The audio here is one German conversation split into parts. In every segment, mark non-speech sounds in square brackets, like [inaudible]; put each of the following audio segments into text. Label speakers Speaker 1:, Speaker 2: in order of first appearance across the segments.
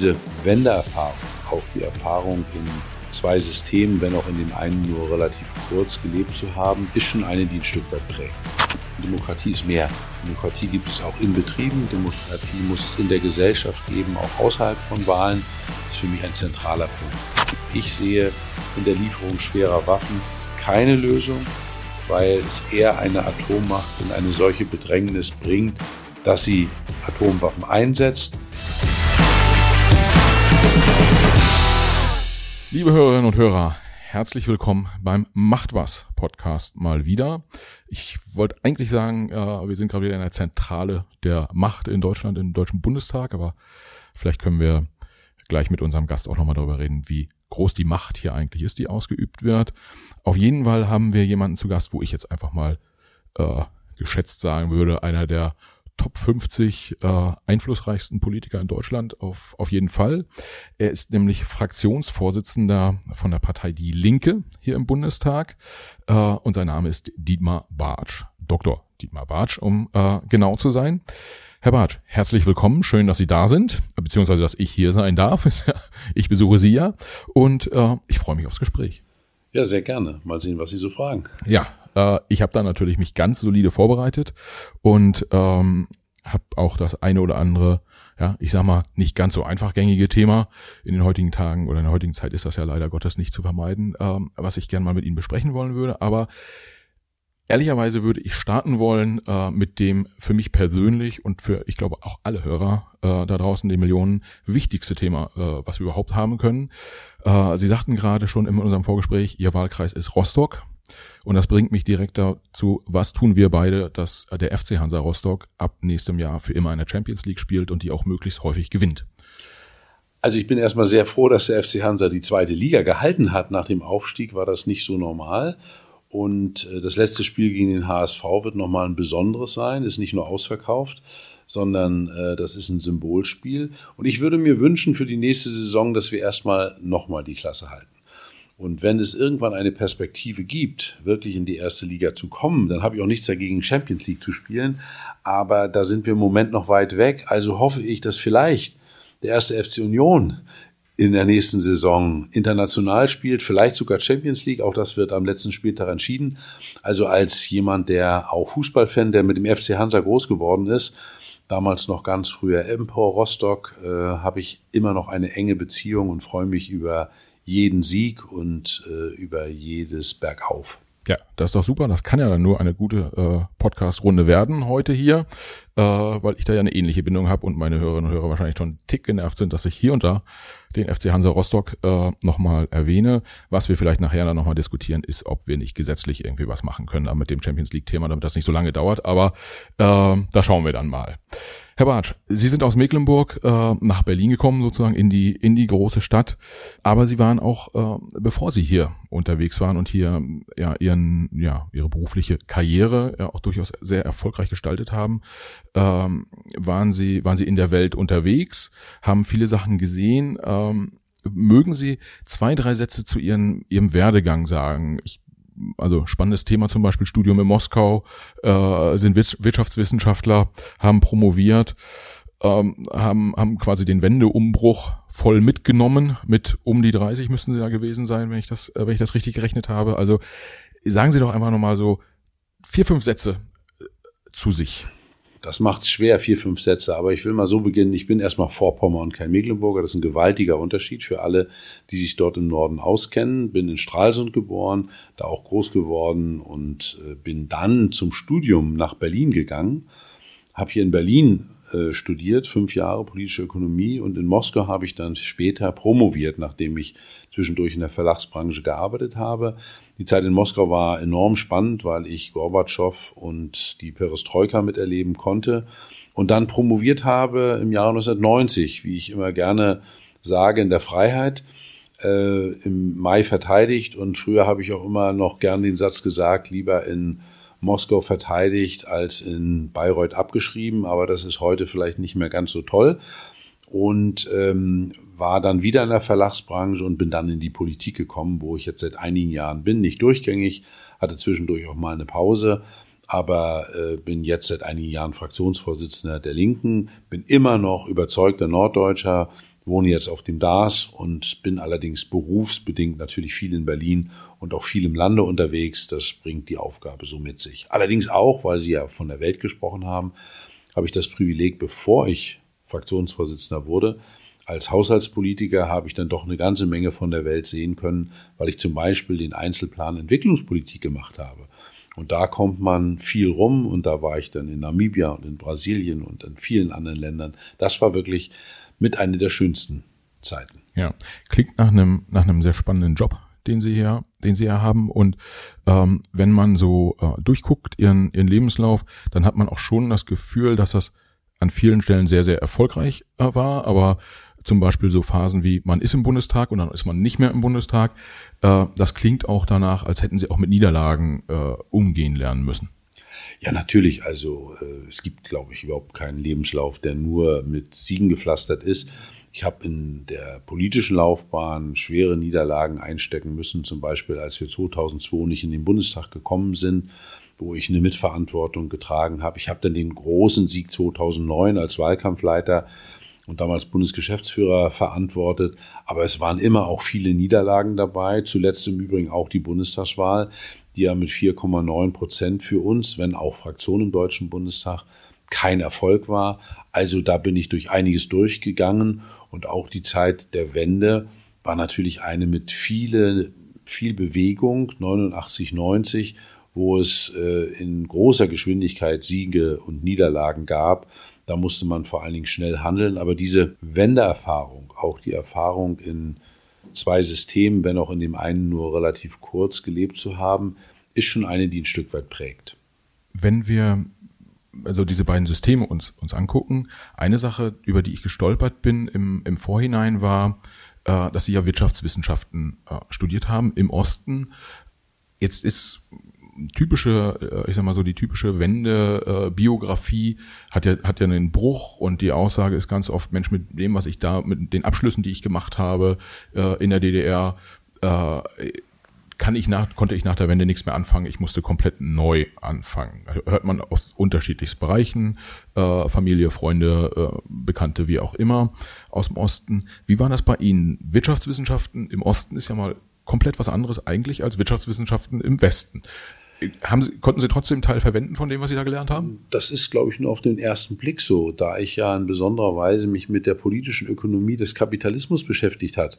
Speaker 1: diese Wendeerfahrung, auch die Erfahrung in zwei Systemen, wenn auch in dem einen nur relativ kurz gelebt zu haben, ist schon eine, die ein Stück weit prägt. Demokratie ist mehr. Demokratie gibt es auch in Betrieben. Demokratie muss es in der Gesellschaft geben, auch außerhalb von Wahlen. Das ist für mich ein zentraler Punkt. Ich sehe in der Lieferung schwerer Waffen keine Lösung, weil es eher eine Atommacht in eine solche Bedrängnis bringt, dass sie Atomwaffen einsetzt.
Speaker 2: Liebe Hörerinnen und Hörer, herzlich willkommen beim Macht was Podcast mal wieder. Ich wollte eigentlich sagen, äh, wir sind gerade wieder in der Zentrale der Macht in Deutschland, im Deutschen Bundestag, aber vielleicht können wir gleich mit unserem Gast auch nochmal darüber reden, wie groß die Macht hier eigentlich ist, die ausgeübt wird. Auf jeden Fall haben wir jemanden zu Gast, wo ich jetzt einfach mal äh, geschätzt sagen würde, einer der Top 50 äh, einflussreichsten Politiker in Deutschland auf, auf jeden Fall. Er ist nämlich Fraktionsvorsitzender von der Partei Die Linke hier im Bundestag äh, und sein Name ist Dietmar Bartsch. Dr. Dietmar Bartsch, um äh, genau zu sein. Herr Bartsch, herzlich willkommen. Schön, dass Sie da sind, beziehungsweise dass ich hier sein darf. [laughs] Ich besuche Sie ja und äh, ich freue mich aufs Gespräch.
Speaker 1: Ja, sehr gerne. Mal sehen, was Sie so fragen.
Speaker 2: Ja, äh, ich habe da natürlich mich ganz solide vorbereitet und ähm, habe auch das eine oder andere, ja, ich sag mal, nicht ganz so einfach gängige Thema. In den heutigen Tagen oder in der heutigen Zeit ist das ja leider Gottes nicht zu vermeiden, ähm, was ich gern mal mit Ihnen besprechen wollen würde. Aber Ehrlicherweise würde ich starten wollen äh, mit dem für mich persönlich und für, ich glaube, auch alle Hörer äh, da draußen, die Millionen, wichtigste Thema, äh, was wir überhaupt haben können. Äh, Sie sagten gerade schon in unserem Vorgespräch, Ihr Wahlkreis ist Rostock. Und das bringt mich direkt dazu, was tun wir beide, dass der FC Hansa Rostock ab nächstem Jahr für immer in der Champions League spielt und die auch möglichst häufig gewinnt.
Speaker 1: Also ich bin erstmal sehr froh, dass der FC Hansa die zweite Liga gehalten hat. Nach dem Aufstieg war das nicht so normal. Und äh, das letzte Spiel gegen den HSV wird nochmal ein besonderes sein, ist nicht nur ausverkauft, sondern äh, das ist ein Symbolspiel. Und ich würde mir wünschen für die nächste Saison, dass wir erstmal nochmal die Klasse halten. Und wenn es irgendwann eine Perspektive gibt, wirklich in die erste Liga zu kommen, dann habe ich auch nichts dagegen, Champions League zu spielen. Aber da sind wir im Moment noch weit weg. Also hoffe ich, dass vielleicht der erste FC Union in der nächsten Saison international spielt, vielleicht sogar Champions League, auch das wird am letzten Spieltag entschieden. Also als jemand, der auch Fußballfan, der mit dem FC Hansa groß geworden ist, damals noch ganz früher Empor Rostock, äh, habe ich immer noch eine enge Beziehung und freue mich über jeden Sieg und äh, über jedes Bergauf.
Speaker 2: Ja, das ist doch super. Das kann ja dann nur eine gute äh, Podcast-Runde werden heute hier, äh, weil ich da ja eine ähnliche Bindung habe und meine Hörerinnen und Hörer wahrscheinlich schon tick genervt sind, dass ich hier und da den FC Hansa Rostock äh, nochmal erwähne. Was wir vielleicht nachher dann nochmal diskutieren, ist, ob wir nicht gesetzlich irgendwie was machen können mit dem Champions League-Thema, damit das nicht so lange dauert. Aber äh, da schauen wir dann mal. Herr Bartsch, Sie sind aus Mecklenburg äh, nach Berlin gekommen, sozusagen in die in die große Stadt, aber Sie waren auch, äh, bevor Sie hier unterwegs waren und hier ja ihren ja ihre berufliche Karriere ja auch durchaus sehr erfolgreich gestaltet haben, ähm, waren Sie waren Sie in der Welt unterwegs, haben viele Sachen gesehen. Ähm, mögen Sie zwei drei Sätze zu Ihren Ihrem Werdegang sagen? Ich also spannendes Thema zum Beispiel Studium in Moskau, äh, sind Wirtschaftswissenschaftler, haben promoviert, ähm, haben, haben quasi den Wendeumbruch voll mitgenommen. Mit um die 30 müssten sie ja gewesen sein, wenn ich das, äh, wenn ich das richtig gerechnet habe. Also sagen Sie doch einfach nochmal so vier, fünf Sätze äh, zu sich.
Speaker 1: Das macht es schwer, vier, fünf Sätze, aber ich will mal so beginnen. Ich bin erstmal Vorpommer und kein Mecklenburger. Das ist ein gewaltiger Unterschied für alle, die sich dort im Norden auskennen. Bin in Stralsund geboren, da auch groß geworden und äh, bin dann zum Studium nach Berlin gegangen. Habe hier in Berlin äh, studiert, fünf Jahre politische Ökonomie und in Moskau habe ich dann später promoviert, nachdem ich zwischendurch in der Verlagsbranche gearbeitet habe. Die Zeit in Moskau war enorm spannend, weil ich Gorbatschow und die Perestroika miterleben konnte und dann promoviert habe im Jahre 1990, wie ich immer gerne sage, in der Freiheit. Äh, im Mai verteidigt und früher habe ich auch immer noch gern den Satz gesagt, lieber in Moskau verteidigt als in Bayreuth abgeschrieben, aber das ist heute vielleicht nicht mehr ganz so toll. Und ähm, war dann wieder in der Verlagsbranche und bin dann in die Politik gekommen, wo ich jetzt seit einigen Jahren bin. Nicht durchgängig, hatte zwischendurch auch mal eine Pause, aber äh, bin jetzt seit einigen Jahren Fraktionsvorsitzender der Linken, bin immer noch überzeugter Norddeutscher, wohne jetzt auf dem DAS und bin allerdings berufsbedingt natürlich viel in Berlin und auch viel im Lande unterwegs. Das bringt die Aufgabe so mit sich. Allerdings auch, weil Sie ja von der Welt gesprochen haben, habe ich das Privileg, bevor ich Fraktionsvorsitzender wurde, als Haushaltspolitiker habe ich dann doch eine ganze Menge von der Welt sehen können, weil ich zum Beispiel den Einzelplan Entwicklungspolitik gemacht habe. Und da kommt man viel rum und da war ich dann in Namibia und in Brasilien und in vielen anderen Ländern. Das war wirklich mit einer der schönsten Zeiten.
Speaker 2: Ja, klingt nach einem, nach einem sehr spannenden Job, den Sie hier, den Sie hier haben. Und ähm, wenn man so äh, durchguckt, Ihren, Ihren Lebenslauf, dann hat man auch schon das Gefühl, dass das an vielen Stellen sehr, sehr erfolgreich äh, war, aber zum Beispiel so Phasen wie man ist im Bundestag und dann ist man nicht mehr im Bundestag. Äh, das klingt auch danach, als hätten sie auch mit Niederlagen äh, umgehen lernen müssen.
Speaker 1: Ja, natürlich. Also es gibt, glaube ich, überhaupt keinen Lebenslauf, der nur mit Siegen gepflastert ist. Ich habe in der politischen Laufbahn schwere Niederlagen einstecken müssen, zum Beispiel als wir 2002 nicht in den Bundestag gekommen sind, wo ich eine Mitverantwortung getragen habe. Ich habe dann den großen Sieg 2009 als Wahlkampfleiter und damals Bundesgeschäftsführer verantwortet. Aber es waren immer auch viele Niederlagen dabei. Zuletzt im Übrigen auch die Bundestagswahl, die ja mit 4,9 Prozent für uns, wenn auch Fraktion im Deutschen Bundestag, kein Erfolg war. Also da bin ich durch einiges durchgegangen und auch die Zeit der Wende war natürlich eine mit viele, viel Bewegung, 89, 90, wo es äh, in großer Geschwindigkeit Siege und Niederlagen gab. Da musste man vor allen Dingen schnell handeln. Aber diese Wendeerfahrung, auch die Erfahrung in zwei Systemen, wenn auch in dem einen nur relativ kurz gelebt zu haben, ist schon eine, die ein Stück weit prägt.
Speaker 2: Wenn wir also diese beiden Systeme uns, uns angucken, eine Sache, über die ich gestolpert bin im, im Vorhinein war, äh, dass sie ja Wirtschaftswissenschaften äh, studiert haben im Osten. Jetzt ist typische, äh, ich sag mal so, die typische Wende-Biografie äh, hat ja, hat ja einen Bruch und die Aussage ist ganz oft, Mensch, mit dem, was ich da, mit den Abschlüssen, die ich gemacht habe äh, in der DDR, kann ich nach, konnte ich nach der Wende nichts mehr anfangen. Ich musste komplett neu anfangen. Hört man aus unterschiedlichsten Bereichen, Familie, Freunde, Bekannte, wie auch immer, aus dem Osten. Wie war das bei Ihnen? Wirtschaftswissenschaften im Osten ist ja mal komplett was anderes eigentlich als Wirtschaftswissenschaften im Westen. Haben Sie, konnten Sie trotzdem Teil verwenden von dem, was Sie da gelernt haben?
Speaker 1: Das ist, glaube ich, nur auf den ersten Blick so, da ich ja in besonderer Weise mich mit der politischen Ökonomie des Kapitalismus beschäftigt hat,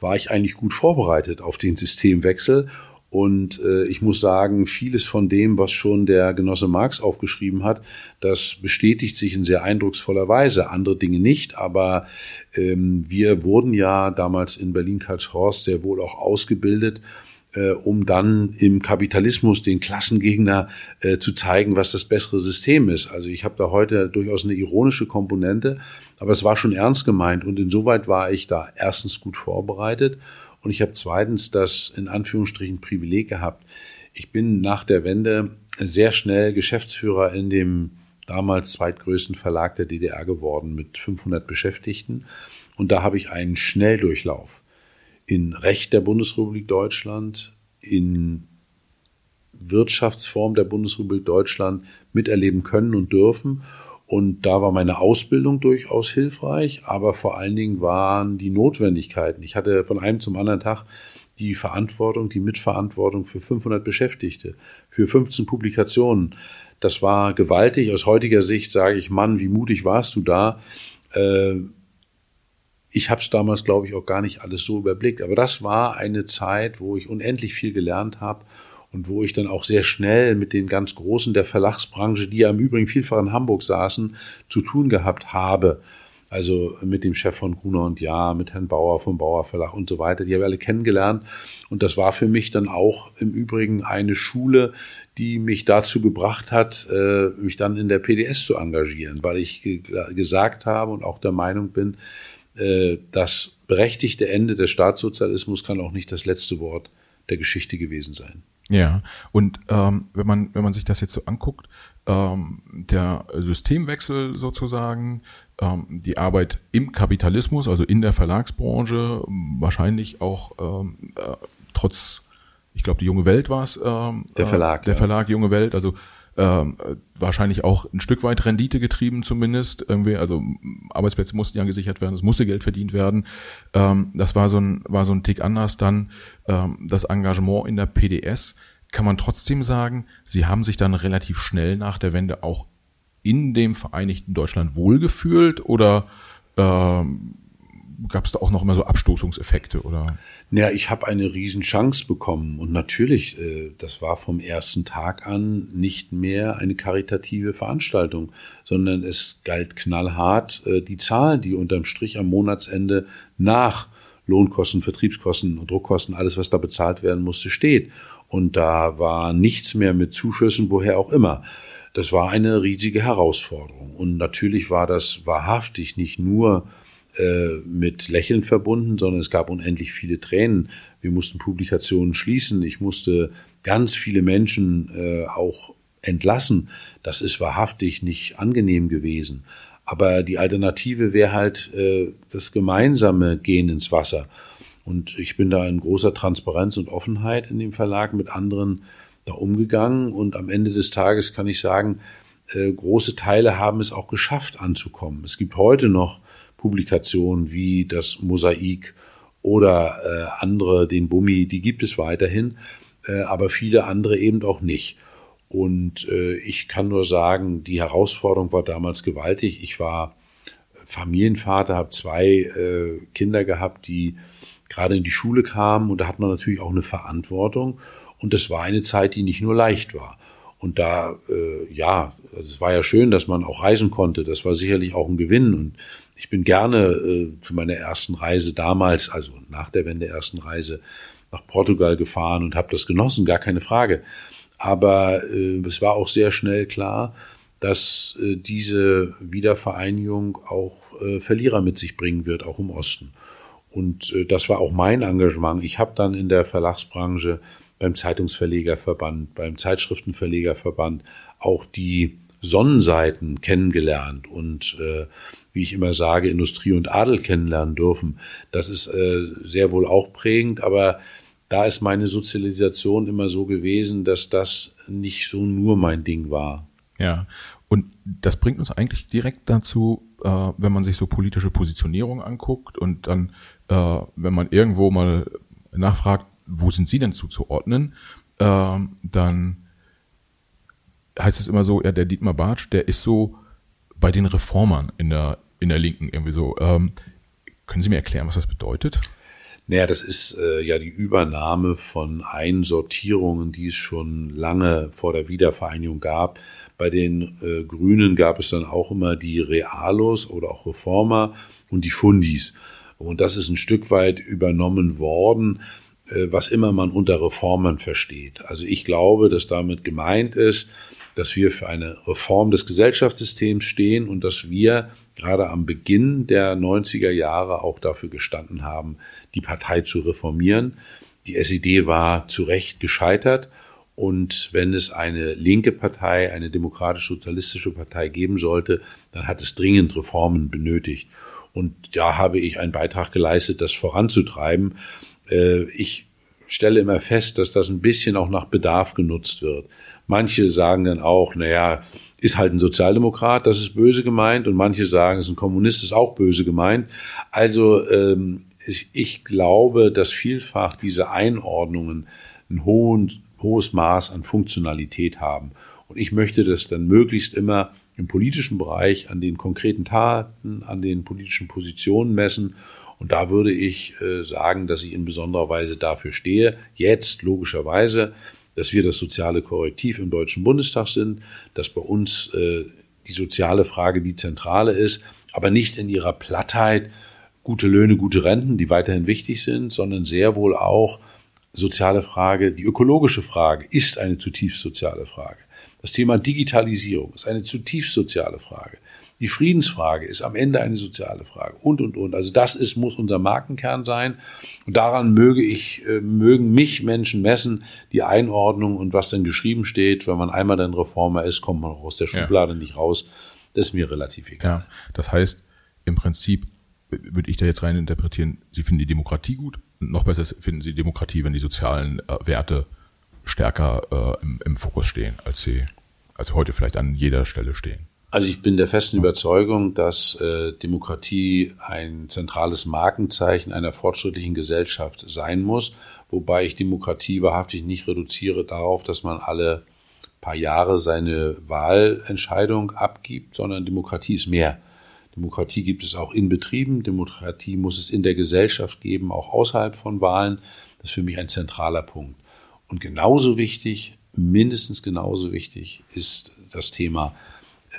Speaker 1: war ich eigentlich gut vorbereitet auf den Systemwechsel. Und äh, ich muss sagen, vieles von dem, was schon der Genosse Marx aufgeschrieben hat, das bestätigt sich in sehr eindrucksvoller Weise. Andere Dinge nicht, aber ähm, wir wurden ja damals in Berlin-Karlshorst sehr wohl auch ausgebildet äh, um dann im Kapitalismus den Klassengegner äh, zu zeigen, was das bessere System ist. Also ich habe da heute durchaus eine ironische Komponente, aber es war schon ernst gemeint und insoweit war ich da erstens gut vorbereitet und ich habe zweitens das in Anführungsstrichen Privileg gehabt. Ich bin nach der Wende sehr schnell Geschäftsführer in dem damals zweitgrößten Verlag der DDR geworden mit 500 Beschäftigten und da habe ich einen Schnelldurchlauf in Recht der Bundesrepublik Deutschland, in Wirtschaftsform der Bundesrepublik Deutschland miterleben können und dürfen. Und da war meine Ausbildung durchaus hilfreich, aber vor allen Dingen waren die Notwendigkeiten. Ich hatte von einem zum anderen Tag die Verantwortung, die Mitverantwortung für 500 Beschäftigte, für 15 Publikationen. Das war gewaltig. Aus heutiger Sicht sage ich, Mann, wie mutig warst du da? Äh, ich habe es damals, glaube ich, auch gar nicht alles so überblickt. Aber das war eine Zeit, wo ich unendlich viel gelernt habe und wo ich dann auch sehr schnell mit den ganz Großen der Verlagsbranche, die ja im Übrigen vielfach in Hamburg saßen, zu tun gehabt habe. Also mit dem Chef von Gruner und Ja, mit Herrn Bauer vom Bauer Verlag und so weiter. Die habe ich alle kennengelernt. Und das war für mich dann auch im Übrigen eine Schule, die mich dazu gebracht hat, äh, mich dann in der PDS zu engagieren, weil ich gesagt habe und auch der Meinung bin, das berechtigte Ende des Staatssozialismus kann auch nicht das letzte Wort der Geschichte gewesen sein.
Speaker 2: Ja, und ähm, wenn man wenn man sich das jetzt so anguckt, ähm, der Systemwechsel sozusagen, ähm, die Arbeit im Kapitalismus, also in der Verlagsbranche, wahrscheinlich auch ähm, äh, trotz, ich glaube, die junge Welt war es, ähm,
Speaker 1: der Verlag,
Speaker 2: äh, der ja. Verlag junge Welt, also ähm, wahrscheinlich auch ein Stück weit Rendite getrieben zumindest. Irgendwie, also Arbeitsplätze mussten ja gesichert werden, es musste Geld verdient werden. Ähm, das war so ein, war so ein Tick anders. Dann ähm, das Engagement in der PDS. Kann man trotzdem sagen, Sie haben sich dann relativ schnell nach der Wende auch in dem Vereinigten Deutschland wohlgefühlt oder ähm, gab es da auch noch immer so Abstoßungseffekte oder?
Speaker 1: Ja, ich habe eine Riesenchance bekommen und natürlich, äh, das war vom ersten Tag an nicht mehr eine karitative Veranstaltung, sondern es galt knallhart äh, die Zahlen, die unterm Strich am Monatsende nach Lohnkosten, Vertriebskosten und Druckkosten, alles, was da bezahlt werden musste, steht. Und da war nichts mehr mit Zuschüssen, woher auch immer. Das war eine riesige Herausforderung. Und natürlich war das wahrhaftig nicht nur mit Lächeln verbunden, sondern es gab unendlich viele Tränen. Wir mussten Publikationen schließen. Ich musste ganz viele Menschen äh, auch entlassen. Das ist wahrhaftig nicht angenehm gewesen. Aber die Alternative wäre halt äh, das gemeinsame Gehen ins Wasser. Und ich bin da in großer Transparenz und Offenheit in dem Verlag mit anderen da umgegangen. Und am Ende des Tages kann ich sagen, äh, große Teile haben es auch geschafft anzukommen. Es gibt heute noch Publikationen wie das Mosaik oder äh, andere, den Bummi, die gibt es weiterhin, äh, aber viele andere eben auch nicht. Und äh, ich kann nur sagen, die Herausforderung war damals gewaltig. Ich war Familienvater, habe zwei äh, Kinder gehabt, die gerade in die Schule kamen und da hat man natürlich auch eine Verantwortung. Und das war eine Zeit, die nicht nur leicht war. Und da, äh, ja, es war ja schön, dass man auch reisen konnte. Das war sicherlich auch ein Gewinn. Und ich bin gerne äh, zu meiner ersten Reise damals, also nach der Wende ersten Reise, nach Portugal gefahren und habe das genossen, gar keine Frage. Aber äh, es war auch sehr schnell klar, dass äh, diese Wiedervereinigung auch äh, Verlierer mit sich bringen wird, auch im Osten. Und äh, das war auch mein Engagement. Ich habe dann in der Verlagsbranche beim Zeitungsverlegerverband, beim Zeitschriftenverlegerverband auch die Sonnenseiten kennengelernt und äh, wie ich immer sage, Industrie und Adel kennenlernen dürfen. Das ist äh, sehr wohl auch prägend, aber da ist meine Sozialisation immer so gewesen, dass das nicht so nur mein Ding war.
Speaker 2: Ja, und das bringt uns eigentlich direkt dazu, äh, wenn man sich so politische Positionierung anguckt und dann, äh, wenn man irgendwo mal nachfragt, wo sind Sie denn zuzuordnen, äh, dann heißt es immer so, ja, der Dietmar Bartsch, der ist so bei den Reformern in der, in der Linken irgendwie so. Ähm, können Sie mir erklären, was das bedeutet?
Speaker 1: Naja, das ist äh, ja die Übernahme von Einsortierungen, die es schon lange vor der Wiedervereinigung gab. Bei den äh, Grünen gab es dann auch immer die Realos oder auch Reformer und die Fundis. Und das ist ein Stück weit übernommen worden, äh, was immer man unter Reformern versteht. Also ich glaube, dass damit gemeint ist, dass wir für eine Reform des Gesellschaftssystems stehen und dass wir gerade am Beginn der 90er Jahre auch dafür gestanden haben, die Partei zu reformieren. Die SED war zu Recht gescheitert und wenn es eine linke Partei, eine demokratisch-sozialistische Partei geben sollte, dann hat es dringend Reformen benötigt. Und da habe ich einen Beitrag geleistet, das voranzutreiben. Äh, ich stelle immer fest, dass das ein bisschen auch nach Bedarf genutzt wird. Manche sagen dann auch, naja, ist halt ein Sozialdemokrat, das ist böse gemeint. Und manche sagen, ist ein Kommunist, ist auch böse gemeint. Also ähm, ich, ich glaube, dass vielfach diese Einordnungen ein hohen, hohes Maß an Funktionalität haben. Und ich möchte das dann möglichst immer im politischen Bereich an den konkreten Taten, an den politischen Positionen messen. Und da würde ich äh, sagen, dass ich in besonderer Weise dafür stehe. Jetzt logischerweise dass wir das soziale Korrektiv im Deutschen Bundestag sind, dass bei uns äh, die soziale Frage die zentrale ist, aber nicht in ihrer Plattheit gute Löhne, gute Renten, die weiterhin wichtig sind, sondern sehr wohl auch soziale Frage, die ökologische Frage ist eine zutiefst soziale Frage. Das Thema Digitalisierung ist eine zutiefst soziale Frage. Die Friedensfrage ist am Ende eine soziale Frage und, und, und. Also das ist, muss unser Markenkern sein. Und daran möge ich, äh, mögen mich Menschen messen, die Einordnung und was dann geschrieben steht. Wenn man einmal dann Reformer ist, kommt man auch aus der Schublade ja. nicht raus. Das ist mir relativ egal. Ja,
Speaker 2: das heißt, im Prinzip würde ich da jetzt rein interpretieren, Sie finden die Demokratie gut. Noch besser finden Sie Demokratie, wenn die sozialen äh, Werte stärker äh, im, im Fokus stehen, als sie als heute vielleicht an jeder Stelle stehen?
Speaker 1: Also ich bin der festen Überzeugung, dass äh, Demokratie ein zentrales Markenzeichen einer fortschrittlichen Gesellschaft sein muss, wobei ich Demokratie wahrhaftig nicht reduziere darauf, dass man alle paar Jahre seine Wahlentscheidung abgibt, sondern Demokratie ist mehr. Demokratie gibt es auch in Betrieben, Demokratie muss es in der Gesellschaft geben, auch außerhalb von Wahlen. Das ist für mich ein zentraler Punkt. Und genauso wichtig, mindestens genauso wichtig, ist das Thema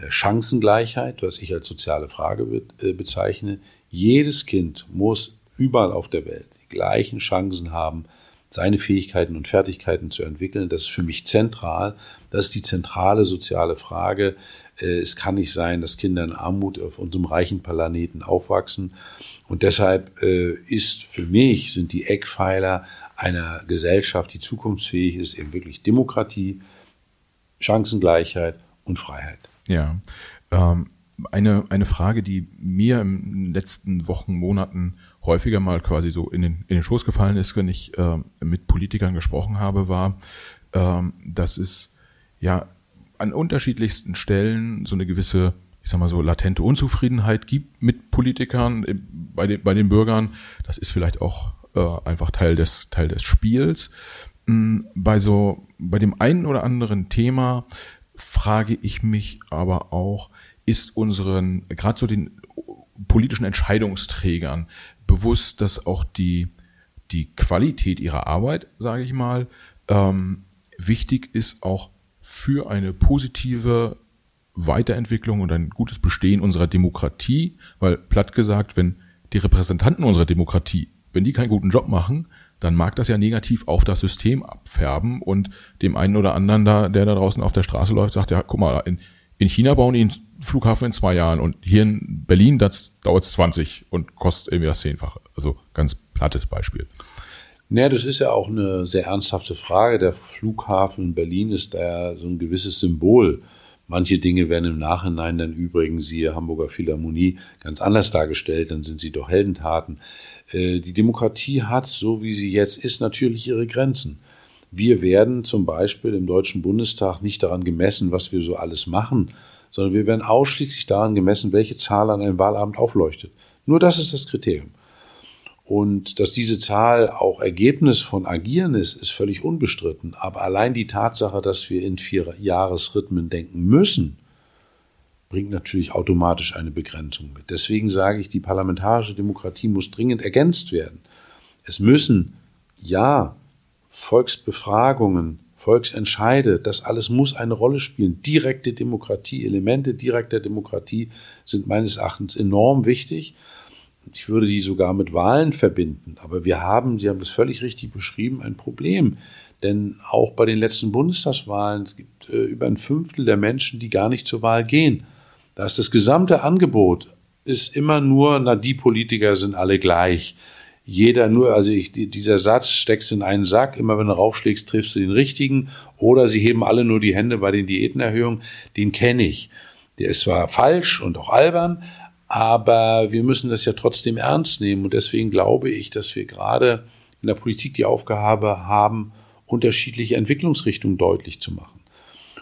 Speaker 1: Chancengleichheit, was ich als soziale Frage äh, bezeichne. Jedes Kind muss überall auf der Welt die gleichen Chancen haben, seine Fähigkeiten und Fertigkeiten zu entwickeln. Das ist für mich zentral. Das ist die zentrale soziale Frage. Äh, es kann nicht sein, dass Kinder in Armut auf unserem reichen Planeten aufwachsen. Und deshalb ist für mich, sind die Eckpfeiler einer Gesellschaft, die zukunftsfähig ist, eben wirklich Demokratie, Chancengleichheit und Freiheit.
Speaker 2: Ja. Ähm, eine, eine Frage, die mir in den letzten Wochen, Monaten häufiger mal quasi so in den, in den Schoß gefallen ist, wenn ich äh, mit Politikern gesprochen habe, war, ähm, dass es ja an unterschiedlichsten Stellen so eine gewisse, ich sag mal so, latente Unzufriedenheit gibt mit Politikern, äh, bei den, bei den Bürgern. Das ist vielleicht auch äh, einfach Teil des, Teil des Spiels. Mm, bei so, bei dem einen oder anderen Thema frage ich mich aber auch, ist unseren, gerade so den politischen Entscheidungsträgern bewusst, dass auch die, die Qualität ihrer Arbeit, sage ich mal, ähm, wichtig ist auch für eine positive Weiterentwicklung und ein gutes Bestehen unserer Demokratie, weil platt gesagt, wenn die Repräsentanten unserer Demokratie, wenn die keinen guten Job machen, dann mag das ja negativ auf das System abfärben und dem einen oder anderen da, der da draußen auf der Straße läuft, sagt, ja, guck mal, in, in China bauen die einen Flughafen in zwei Jahren und hier in Berlin, das dauert 20 und kostet irgendwie das Zehnfache. Also ganz plattes Beispiel.
Speaker 1: Naja, das ist ja auch eine sehr ernsthafte Frage. Der Flughafen in Berlin ist da so ein gewisses Symbol. Manche Dinge werden im Nachhinein dann übrigens, siehe Hamburger Philharmonie, ganz anders dargestellt, dann sind sie doch Heldentaten. Äh, die Demokratie hat, so wie sie jetzt ist, natürlich ihre Grenzen. Wir werden zum Beispiel im Deutschen Bundestag nicht daran gemessen, was wir so alles machen, sondern wir werden ausschließlich daran gemessen, welche Zahl an einem Wahlabend aufleuchtet. Nur das ist das Kriterium. Und dass diese Zahl auch Ergebnis von Agieren ist, ist völlig unbestritten. Aber allein die Tatsache, dass wir in vier Jahresrhythmen denken müssen, bringt natürlich automatisch eine Begrenzung mit. Deswegen sage ich, die parlamentarische Demokratie muss dringend ergänzt werden. Es müssen, ja, Volksbefragungen, Volksentscheide, das alles muss eine Rolle spielen. Direkte Demokratie, Elemente direkter Demokratie sind meines Erachtens enorm wichtig. Ich würde die sogar mit Wahlen verbinden. Aber wir haben, Sie haben das völlig richtig beschrieben, ein Problem. Denn auch bei den letzten Bundestagswahlen gibt äh, über ein Fünftel der Menschen, die gar nicht zur Wahl gehen. Da das gesamte Angebot ist immer nur, na, die Politiker sind alle gleich. Jeder nur, also ich, dieser Satz, steckst in einen Sack, immer wenn du raufschlägst, triffst du den richtigen. Oder sie heben alle nur die Hände bei den Diätenerhöhungen, den kenne ich. Der ist zwar falsch und auch albern, aber wir müssen das ja trotzdem ernst nehmen. Und deswegen glaube ich, dass wir gerade in der Politik die Aufgabe haben, unterschiedliche Entwicklungsrichtungen deutlich zu machen.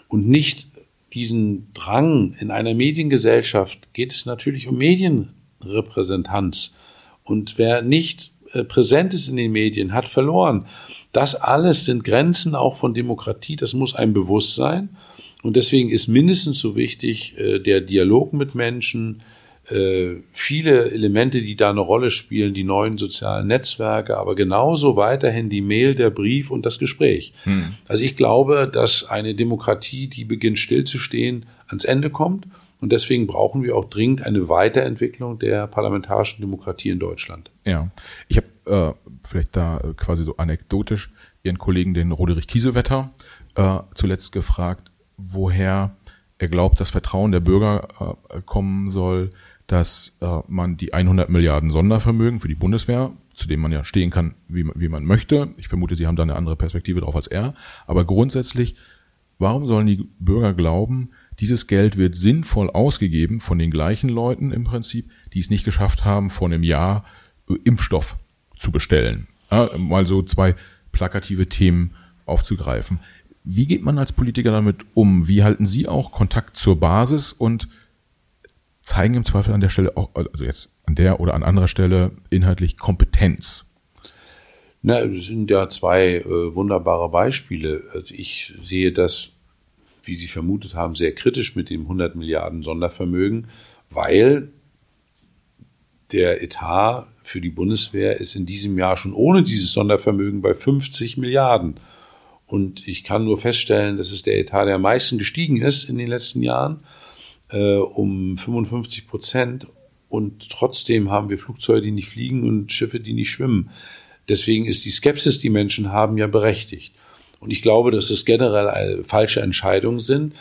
Speaker 1: Und nicht diesen Drang in einer Mediengesellschaft geht es natürlich um Medienrepräsentanz. Und wer nicht äh, präsent ist in den Medien, hat verloren. Das alles sind Grenzen auch von Demokratie. Das muss einem bewusst sein. Und deswegen ist mindestens so wichtig äh, der Dialog mit Menschen, viele Elemente, die da eine Rolle spielen, die neuen sozialen Netzwerke, aber genauso weiterhin die Mail, der Brief und das Gespräch. Hm. Also ich glaube, dass eine Demokratie, die beginnt stillzustehen, ans Ende kommt. Und deswegen brauchen wir auch dringend eine Weiterentwicklung der parlamentarischen Demokratie in Deutschland.
Speaker 2: Ja, ich habe äh, vielleicht da quasi so anekdotisch Ihren Kollegen, den Roderich Kiesewetter, äh, zuletzt gefragt, woher er glaubt, das Vertrauen der Bürger äh, kommen soll, dass äh, man die 100 Milliarden Sondervermögen für die Bundeswehr, zu dem man ja stehen kann, wie, wie man möchte, ich vermute, Sie haben da eine andere Perspektive drauf als er, aber grundsätzlich, warum sollen die Bürger glauben, dieses Geld wird sinnvoll ausgegeben von den gleichen Leuten im Prinzip, die es nicht geschafft haben, vor einem Jahr äh, Impfstoff zu bestellen. Ja, mal so zwei plakative Themen aufzugreifen. Wie geht man als Politiker damit um? Wie halten Sie auch Kontakt zur Basis und zeigen im Zweifel an der Stelle auch, also jetzt an der oder an anderer Stelle inhaltlich Kompetenz?
Speaker 1: Na, es sind ja zwei äh, wunderbare Beispiele. Also ich sehe das, wie Sie vermutet haben, sehr kritisch mit dem 100 Milliarden Sondervermögen, weil der Etat für die Bundeswehr ist in diesem Jahr schon ohne dieses Sondervermögen bei 50 Milliarden. Und ich kann nur feststellen, dass es der Etat, der am meisten gestiegen ist in den letzten Jahren, äh, um 55 Prozent. Und trotzdem haben wir Flugzeuge, die nicht fliegen und Schiffe, die nicht schwimmen. Deswegen ist die Skepsis, die Menschen haben, ja berechtigt. Und ich glaube, dass es generell falsche Entscheidungen sind.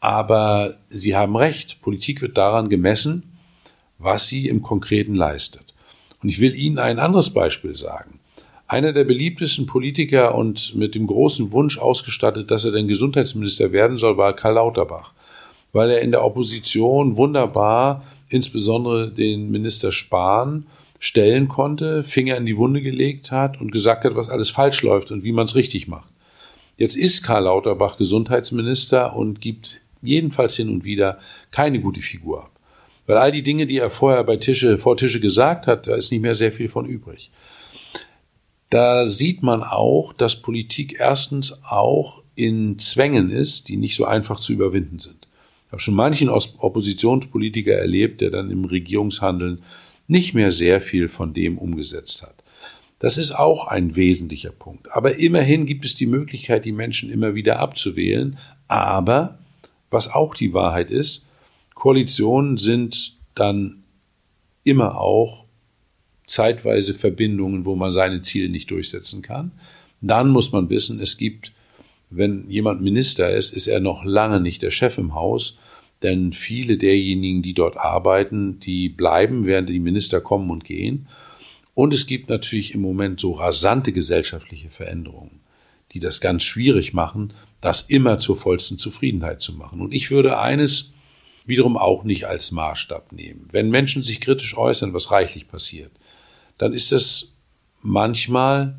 Speaker 1: Aber Sie haben recht. Politik wird daran gemessen, was sie im Konkreten leistet. Und ich will Ihnen ein anderes Beispiel sagen. Einer der beliebtesten Politiker und mit dem großen Wunsch ausgestattet, dass er denn Gesundheitsminister werden soll, war Karl Lauterbach, weil er in der Opposition wunderbar insbesondere den Minister Spahn stellen konnte, Finger in die Wunde gelegt hat und gesagt hat, was alles falsch läuft und wie man es richtig macht. Jetzt ist Karl Lauterbach Gesundheitsminister und gibt jedenfalls hin und wieder keine gute Figur ab. Weil all die Dinge, die er vorher bei Tische, vor Tische gesagt hat, da ist nicht mehr sehr viel von übrig. Da sieht man auch, dass Politik erstens auch in Zwängen ist, die nicht so einfach zu überwinden sind. Ich habe schon manchen Oppositionspolitiker erlebt, der dann im Regierungshandeln nicht mehr sehr viel von dem umgesetzt hat. Das ist auch ein wesentlicher Punkt. Aber immerhin gibt es die Möglichkeit, die Menschen immer wieder abzuwählen. Aber, was auch die Wahrheit ist, Koalitionen sind dann immer auch zeitweise Verbindungen, wo man seine Ziele nicht durchsetzen kann. Dann muss man wissen, es gibt, wenn jemand Minister ist, ist er noch lange nicht der Chef im Haus, denn viele derjenigen, die dort arbeiten, die bleiben, während die Minister kommen und gehen. Und es gibt natürlich im Moment so rasante gesellschaftliche Veränderungen, die das ganz schwierig machen, das immer zur vollsten Zufriedenheit zu machen. Und ich würde eines wiederum auch nicht als Maßstab nehmen. Wenn Menschen sich kritisch äußern, was reichlich passiert, dann ist das manchmal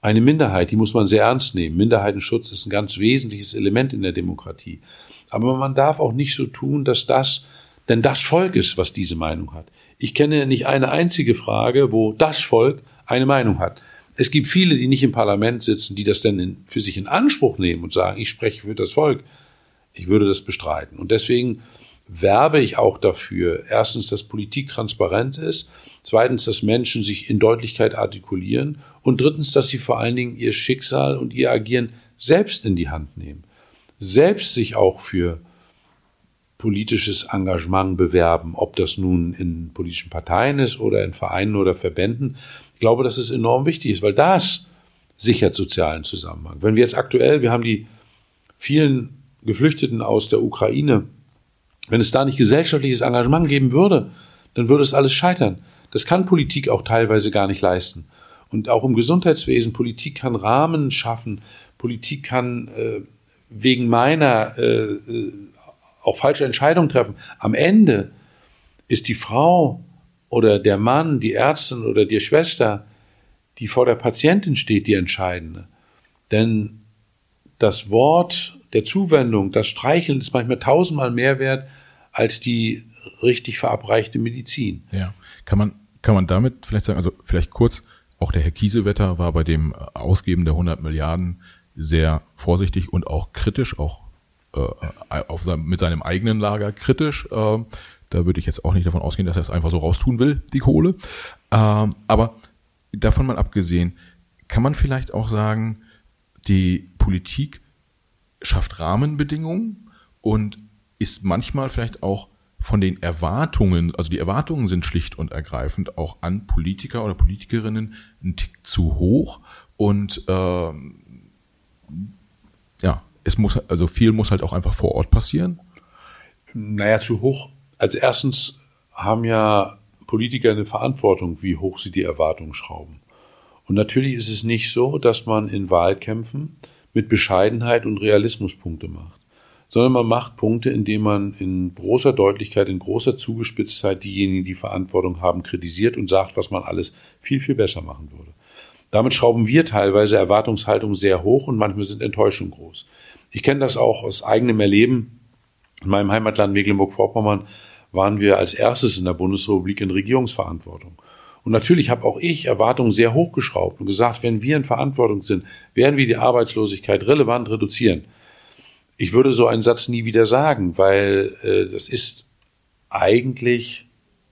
Speaker 1: eine Minderheit, die muss man sehr ernst nehmen. Minderheitenschutz ist ein ganz wesentliches Element in der Demokratie. Aber man darf auch nicht so tun, dass das denn das Volk ist, was diese Meinung hat. Ich kenne nicht eine einzige Frage, wo das Volk eine Meinung hat. Es gibt viele, die nicht im Parlament sitzen, die das dann in, für sich in Anspruch nehmen und sagen, ich spreche für das Volk. Ich würde das bestreiten. Und deswegen werbe ich auch dafür, erstens, dass Politik transparent ist, zweitens, dass Menschen sich in Deutlichkeit artikulieren und drittens, dass sie vor allen Dingen ihr Schicksal und ihr Agieren selbst in die Hand nehmen, selbst sich auch für politisches Engagement bewerben, ob das nun in politischen Parteien ist oder in Vereinen oder Verbänden. Ich glaube, dass es enorm wichtig ist, weil das sichert sozialen Zusammenhang. Wenn wir jetzt aktuell, wir haben die vielen Geflüchteten aus der Ukraine, wenn es da nicht gesellschaftliches Engagement geben würde, dann würde es alles scheitern. Das kann Politik auch teilweise gar nicht leisten. Und auch im Gesundheitswesen, Politik kann Rahmen schaffen, Politik kann äh, wegen meiner äh, äh, auch falsche Entscheidungen treffen. Am Ende ist die Frau oder der Mann, die Ärztin oder die Schwester, die vor der Patientin steht, die entscheidende. Denn das Wort der Zuwendung, das Streicheln ist manchmal tausendmal mehr wert als die richtig verabreichte Medizin.
Speaker 2: Ja, kann man, kann man damit vielleicht sagen, also vielleicht kurz, auch der Herr Kiesewetter war bei dem Ausgeben der 100 Milliarden sehr vorsichtig und auch kritisch, auch äh, seinem, mit seinem eigenen Lager kritisch. Äh, da würde ich jetzt auch nicht davon ausgehen, dass er es einfach so raustun will, die Kohle. Ähm, aber davon mal abgesehen, kann man vielleicht auch sagen, die Politik schafft Rahmenbedingungen und ist manchmal vielleicht auch von den Erwartungen, also die Erwartungen sind schlicht und ergreifend auch an Politiker oder Politikerinnen ein Tick zu hoch und ähm, ja, es muss, also viel muss halt auch einfach vor Ort passieren.
Speaker 1: Naja, zu hoch. Also erstens haben ja Politiker eine Verantwortung, wie hoch sie die Erwartungen schrauben. Und natürlich ist es nicht so, dass man in Wahlkämpfen mit Bescheidenheit und Realismus Punkte macht, sondern man macht Punkte, indem man in großer Deutlichkeit, in großer Zugespitztheit diejenigen, die Verantwortung haben, kritisiert und sagt, was man alles viel, viel besser machen würde. Damit schrauben wir teilweise Erwartungshaltung sehr hoch und manchmal sind Enttäuschungen groß. Ich kenne das auch aus eigenem Erleben. In meinem Heimatland Mecklenburg-Vorpommern waren wir als erstes in der Bundesrepublik in Regierungsverantwortung. Und natürlich habe auch ich Erwartungen sehr hochgeschraubt und gesagt, wenn wir in Verantwortung sind, werden wir die Arbeitslosigkeit relevant reduzieren. Ich würde so einen Satz nie wieder sagen, weil äh, das ist eigentlich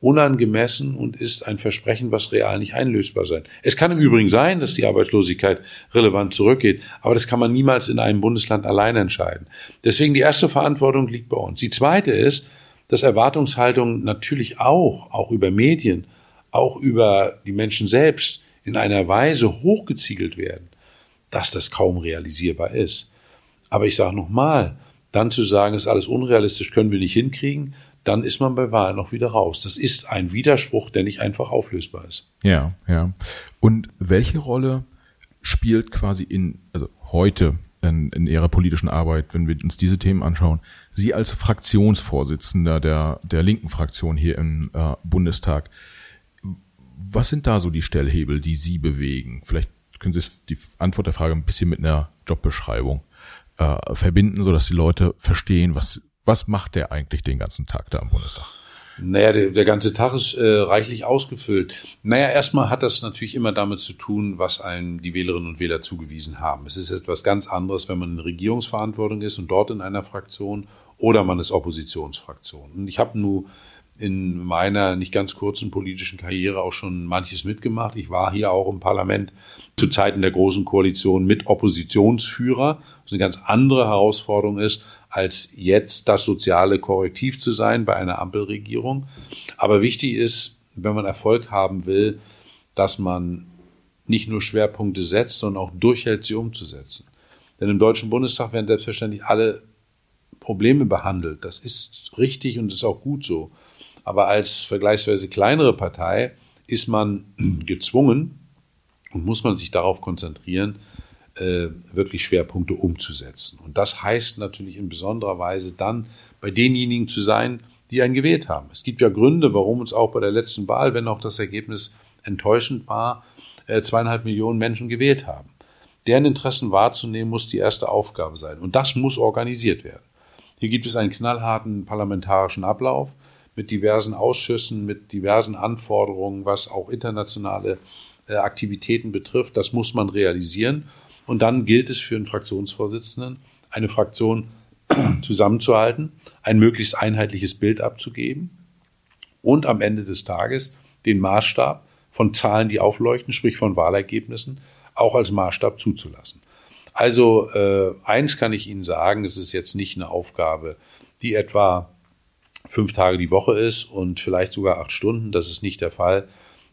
Speaker 1: unangemessen und ist ein Versprechen, was real nicht einlösbar sein. Es kann im Übrigen sein, dass die Arbeitslosigkeit relevant zurückgeht, aber das kann man niemals in einem Bundesland allein entscheiden. Deswegen die erste Verantwortung liegt bei uns. Die zweite ist, dass Erwartungshaltungen natürlich auch, auch über Medien, auch über die Menschen selbst in einer Weise hochgeziegelt werden, dass das kaum realisierbar ist. Aber ich sage nochmal, dann zu sagen, ist alles unrealistisch, können wir nicht hinkriegen, dann ist man bei Wahlen noch wieder raus. Das ist ein Widerspruch, der nicht einfach auflösbar ist.
Speaker 2: Ja, ja. Und welche Rolle spielt quasi in, also heute in, in Ihrer politischen Arbeit, wenn wir uns diese Themen anschauen, Sie als Fraktionsvorsitzender der, der linken Fraktion hier im äh, Bundestag, was sind da so die Stellhebel, die Sie bewegen? Vielleicht können Sie die Antwort der Frage ein bisschen mit einer Jobbeschreibung äh, verbinden, sodass die Leute verstehen, was was macht der eigentlich den ganzen Tag da am Bundestag?
Speaker 1: Naja, der, der ganze Tag ist äh, reichlich ausgefüllt. Naja, erstmal hat das natürlich immer damit zu tun, was einem die Wählerinnen und Wähler zugewiesen haben. Es ist etwas ganz anderes, wenn man in Regierungsverantwortung ist und dort in einer Fraktion oder man ist Oppositionsfraktion. Und ich habe nur in meiner nicht ganz kurzen politischen Karriere auch schon manches mitgemacht. Ich war hier auch im Parlament zu Zeiten der Großen Koalition mit Oppositionsführer, was eine ganz andere Herausforderung ist, als jetzt das soziale Korrektiv zu sein bei einer Ampelregierung. Aber wichtig ist, wenn man Erfolg haben will, dass man nicht nur Schwerpunkte setzt, sondern auch durchhält, sie umzusetzen. Denn im Deutschen Bundestag werden selbstverständlich alle Probleme behandelt. Das ist richtig und ist auch gut so. Aber als vergleichsweise kleinere Partei ist man [clears throat] gezwungen und muss man sich darauf konzentrieren, äh, wirklich Schwerpunkte umzusetzen. Und das heißt natürlich in besonderer Weise dann bei denjenigen zu sein, die einen gewählt haben. Es gibt ja Gründe, warum uns auch bei der letzten Wahl, wenn auch das Ergebnis enttäuschend war, äh, zweieinhalb Millionen Menschen gewählt haben. Deren Interessen wahrzunehmen, muss die erste Aufgabe sein. Und das muss organisiert werden. Hier gibt es einen knallharten parlamentarischen Ablauf mit diversen Ausschüssen, mit diversen Anforderungen, was auch internationale äh, Aktivitäten betrifft. Das muss man realisieren. Und dann gilt es für einen Fraktionsvorsitzenden, eine Fraktion [clears throat] zusammenzuhalten, ein möglichst einheitliches Bild abzugeben und am Ende des Tages den Maßstab von Zahlen, die aufleuchten, sprich von Wahlergebnissen, auch als Maßstab zuzulassen. Also äh, eins kann ich Ihnen sagen, es ist jetzt nicht eine Aufgabe, die etwa fünf Tage die Woche ist und vielleicht sogar acht Stunden. Das ist nicht der Fall.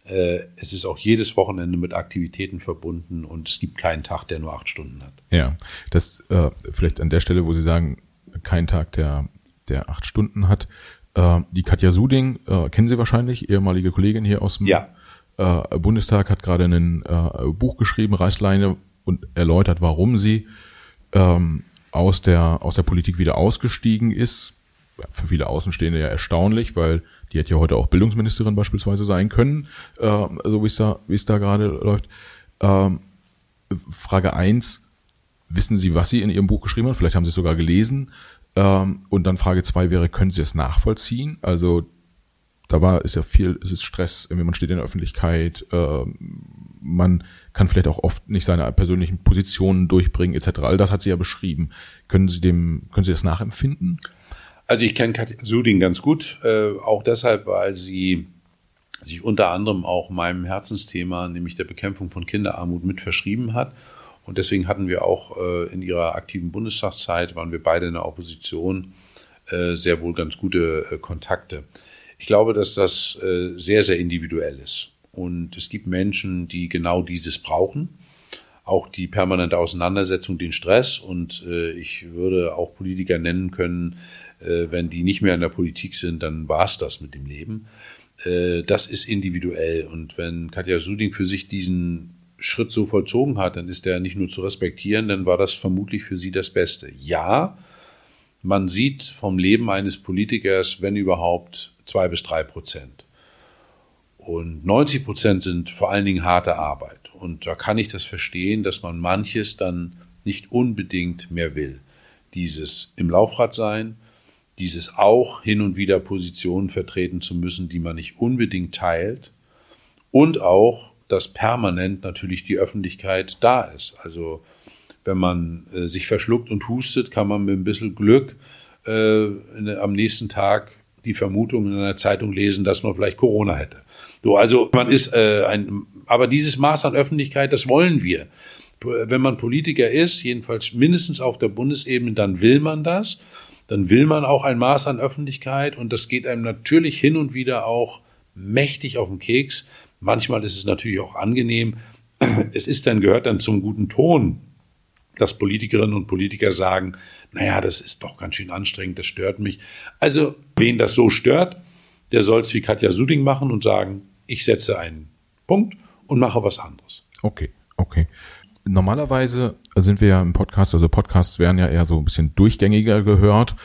Speaker 1: Äh, es ist auch jedes Wochenende mit Aktivitäten verbunden und es gibt keinen Tag, der nur acht Stunden hat.
Speaker 2: Ja, das äh, vielleicht an der Stelle, wo Sie sagen, kein Tag, der, der acht Stunden hat. Äh, die Katja Suding äh, kennen Sie wahrscheinlich, ehemalige Kollegin hier aus dem
Speaker 1: ja.
Speaker 2: äh, Bundestag, hat gerade ein äh, Buch geschrieben, Reißleine, und erläutert, warum sie ähm, aus der aus der Politik wieder ausgestiegen ist. Für viele Außenstehende ja erstaunlich, weil die hätte ja heute auch Bildungsministerin beispielsweise sein können, äh, so wie es da, es da gerade läuft. Ähm, Frage eins: Wissen Sie, was sie in Ihrem Buch geschrieben hat? Vielleicht haben Sie es sogar gelesen. Ähm, und dann Frage zwei wäre, können Sie es nachvollziehen? Also da war, ist ja viel, es ist Stress, man steht in der Öffentlichkeit, äh, man kann vielleicht auch oft nicht seine persönlichen Positionen durchbringen, etc. All das hat sie ja beschrieben. Können Sie dem, können Sie das nachempfinden?
Speaker 1: Also ich kenne Katja Suding ganz gut, äh, auch deshalb, weil sie sich unter anderem auch meinem Herzensthema, nämlich der Bekämpfung von Kinderarmut, mit verschrieben hat. Und deswegen hatten wir auch äh, in ihrer aktiven Bundestagszeit, waren wir beide in der Opposition, äh, sehr wohl ganz gute äh, Kontakte. Ich glaube, dass das äh, sehr, sehr individuell ist. Und es gibt Menschen, die genau dieses brauchen auch die permanente Auseinandersetzung, den Stress. Und äh, ich würde auch Politiker nennen können, wenn die nicht mehr in der Politik sind, dann war es das mit dem Leben. Äh, das ist individuell. Und wenn Katja Suding für sich diesen Schritt so vollzogen hat, dann ist er nicht nur zu respektieren, dann war das vermutlich für sie das Beste. Ja, man sieht vom Leben eines Politikers, wenn überhaupt, zwei bis drei Prozent. Und 90 Prozent sind vor allen Dingen harte Arbeit. Und da kann ich das verstehen, dass man manches dann nicht unbedingt mehr will. Dieses im Laufrad sein, dieses auch hin und wieder Positionen vertreten zu müssen, die man nicht unbedingt teilt und auch, dass permanent natürlich die Öffentlichkeit da ist. Also wenn man äh, sich verschluckt und hustet, kann man mit ein bisschen Glück äh, am nächsten Tag die Vermutung in einer Zeitung lesen, dass man vielleicht Corona hätte. So, also man ist äh, ein, aber dieses Maß an Öffentlichkeit, das wollen wir. Wenn man Politiker ist, jedenfalls mindestens auf der Bundesebene, dann will man das. Dann will man auch ein Maß an Öffentlichkeit und das geht einem natürlich hin und wieder auch mächtig auf den Keks. Manchmal ist es natürlich auch angenehm. [clears throat] Es ist dann, gehört dann zum guten Ton, dass Politikerinnen und Politiker sagen, naja, das ist doch ganz schön anstrengend, das stört mich. Also, wen das so stört, der soll es wie Katja Suding machen und sagen, ich setze einen Punkt und mache was anderes.
Speaker 2: Okay, okay. Normalerweise sind wir ja im Podcast, also Podcasts werden ja eher so ein bisschen durchgängiger gehört.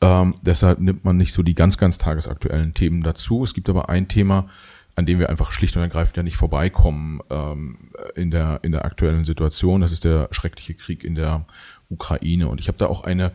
Speaker 2: Ähm, deshalb nimmt man nicht so die ganz, ganz tagesaktuellen Themen dazu. Es gibt aber ein Thema, an dem wir einfach schlicht und ergreifend ja nicht vorbeikommen ähm, in, der, in der aktuellen Situation. Das ist der schreckliche Krieg in der Ukraine. Und ich habe da auch eine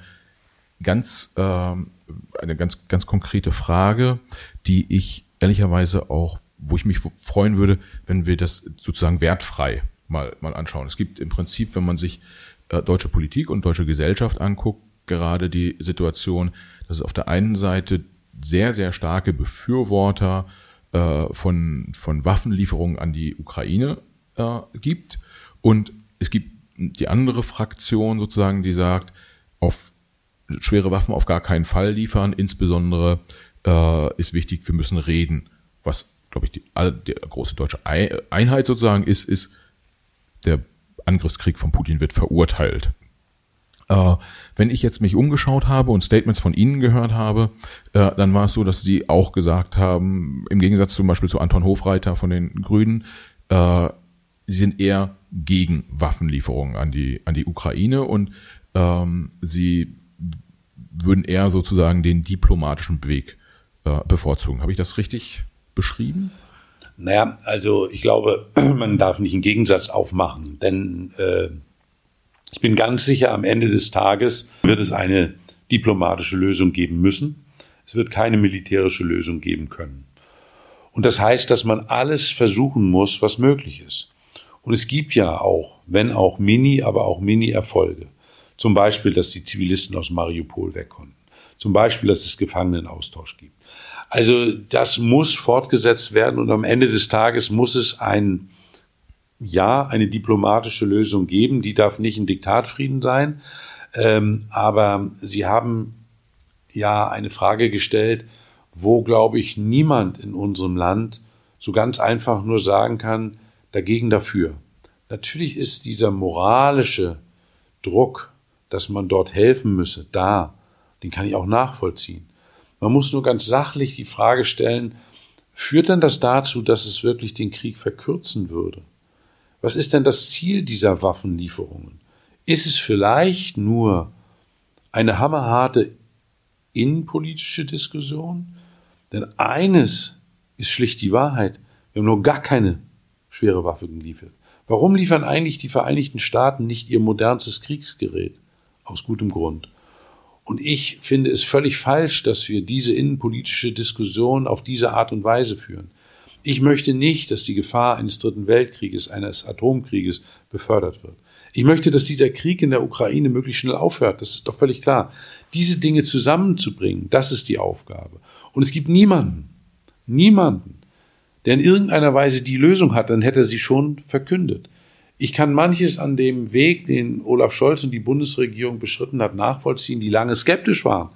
Speaker 2: ganz, äh, eine ganz, ganz konkrete Frage, die ich ehrlicherweise auch, wo ich mich freuen würde, wenn wir das sozusagen wertfrei mal, mal anschauen. Es gibt im Prinzip, wenn man sich äh, deutsche Politik und deutsche Gesellschaft anguckt, gerade die Situation, dass es auf der einen Seite sehr, sehr starke Befürworter äh, von, von Waffenlieferungen an die Ukraine äh, gibt und es gibt die andere Fraktion sozusagen, die sagt, auf schwere Waffen auf gar keinen Fall liefern, insbesondere äh, ist wichtig, wir müssen reden. Was, glaube ich, die, die große deutsche Einheit sozusagen ist, ist, der Angriffskrieg von Putin wird verurteilt. Äh, wenn ich jetzt mich umgeschaut habe und Statements von Ihnen gehört habe, äh, dann war es so, dass Sie auch gesagt haben, im Gegensatz zum Beispiel zu Anton Hofreiter von den Grünen, äh, Sie sind eher gegen Waffenlieferungen an die, an die Ukraine und ähm, Sie würden eher sozusagen den diplomatischen Weg äh, bevorzugen. Habe ich das richtig beschrieben?
Speaker 1: Naja, also ich glaube, [clears throat] man darf nicht einen Gegensatz aufmachen, denn äh, ich bin ganz sicher, am Ende des Tages wird es eine diplomatische Lösung geben müssen. Es wird keine militärische Lösung geben können. Und das heißt, dass man alles versuchen muss, was möglich ist. Und es gibt ja auch, wenn auch Mini, aber auch Mini-Erfolge. Zum Beispiel, dass die Zivilisten aus Mariupol weg konnten. Zum Beispiel, dass es Gefangenenaustausch gibt. Also das muss fortgesetzt werden und am Ende des Tages muss es ein, ja, eine diplomatische Lösung geben. Die darf nicht ein Diktatfrieden sein. Ähm, aber Sie haben ja eine Frage gestellt, wo, glaube ich, niemand in unserem Land so ganz einfach nur sagen kann, dagegen dafür. Natürlich ist dieser moralische Druck, dass man dort helfen müsse, da. Den kann ich auch nachvollziehen. Man muss nur ganz sachlich die Frage stellen, führt denn das dazu, dass es wirklich den Krieg verkürzen würde? Was ist denn das Ziel dieser Waffenlieferungen? Ist es vielleicht nur eine hammerharte innenpolitische Diskussion? Denn eines ist schlicht die Wahrheit. Wir haben nur gar keine schwere Waffe geliefert. Warum liefern eigentlich die Vereinigten Staaten nicht ihr modernstes Kriegsgerät? Aus gutem Grund. Und ich finde es völlig falsch, dass wir diese innenpolitische Diskussion auf diese Art und Weise führen. Ich möchte nicht, dass die Gefahr eines dritten Weltkrieges, eines Atomkrieges befördert wird. Ich möchte, dass dieser Krieg in der Ukraine möglichst schnell aufhört. Das ist doch völlig klar. Diese Dinge zusammenzubringen, das ist die Aufgabe. Und es gibt niemanden, niemanden, der in irgendeiner Weise die Lösung hat, dann hätte er sie schon verkündet. Ich kann manches an dem Weg, den Olaf Scholz und die Bundesregierung beschritten hat, nachvollziehen, die lange skeptisch waren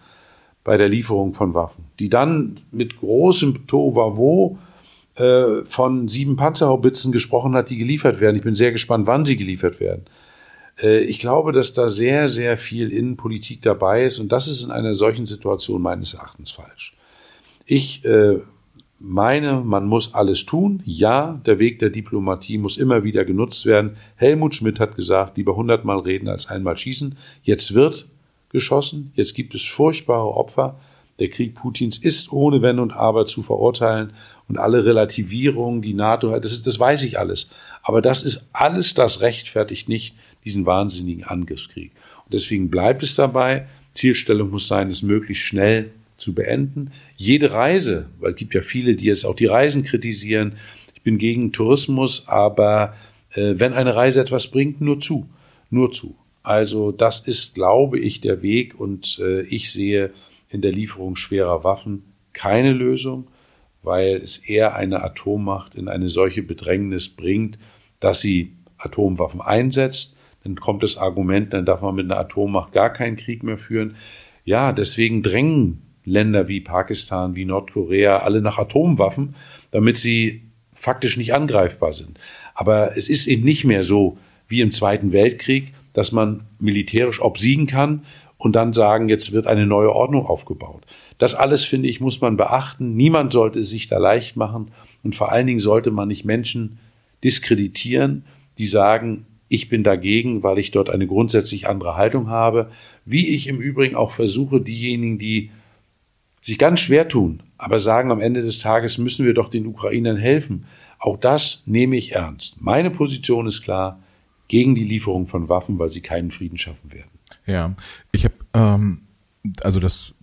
Speaker 1: bei der Lieferung von Waffen, die dann mit großem Tohuwavo äh, von sieben Panzerhaubitzen gesprochen hat, die geliefert werden. Ich bin sehr gespannt, wann sie geliefert werden. Äh, ich glaube, dass da sehr, sehr viel Innenpolitik dabei ist und das ist in einer solchen Situation meines Erachtens falsch. Ich äh, meine, man muss alles tun. Ja, der Weg der Diplomatie muss immer wieder genutzt werden. Helmut Schmidt hat gesagt, lieber hundertmal reden als einmal schießen. Jetzt wird geschossen, jetzt gibt es furchtbare Opfer. der Krieg Putins ist ohne Wenn und Aber zu verurteilen und alle Relativierungen, die NATO hat, das, ist, das weiß ich alles. Aber das ist alles, das rechtfertigt nicht diesen wahnsinnigen Angriffskrieg. Und deswegen bleibt es dabei, Zielstellung muss sein, es möglichst schnell zu beenden. Jede Reise, weil es gibt ja viele, die jetzt auch die Reisen kritisieren. Ich bin gegen Tourismus, aber äh, wenn eine Reise etwas bringt, nur zu, nur zu. Also das ist, glaube ich, der Weg und äh, ich sehe in der Lieferung schwerer Waffen keine Lösung, weil es eher eine Atommacht in eine solche Bedrängnis bringt, dass sie Atomwaffen einsetzt. Dann kommt das Argument, dann darf man mit einer Atommacht gar keinen Krieg mehr führen. Ja, deswegen drängen Länder wie Pakistan, wie Nordkorea alle nach Atomwaffen, damit sie faktisch nicht angreifbar sind. Aber es ist eben nicht mehr so wie im Zweiten Weltkrieg, dass man militärisch obsiegen kann und dann sagen, jetzt wird eine neue Ordnung aufgebaut. Das alles, finde ich, muss man beachten. Niemand sollte sich da leicht machen und vor allen Dingen sollte man nicht Menschen diskreditieren, die sagen, ich bin dagegen, weil ich dort eine grundsätzlich andere Haltung habe, wie ich im Übrigen auch versuche, diejenigen, die sich ganz schwer tun, aber sagen, am Ende des Tages müssen wir doch den Ukrainern helfen. Auch das nehme ich ernst. Meine Position ist klar gegen die Lieferung von Waffen, weil sie keinen Frieden schaffen werden.
Speaker 2: Ja, ich habe ähm, also das,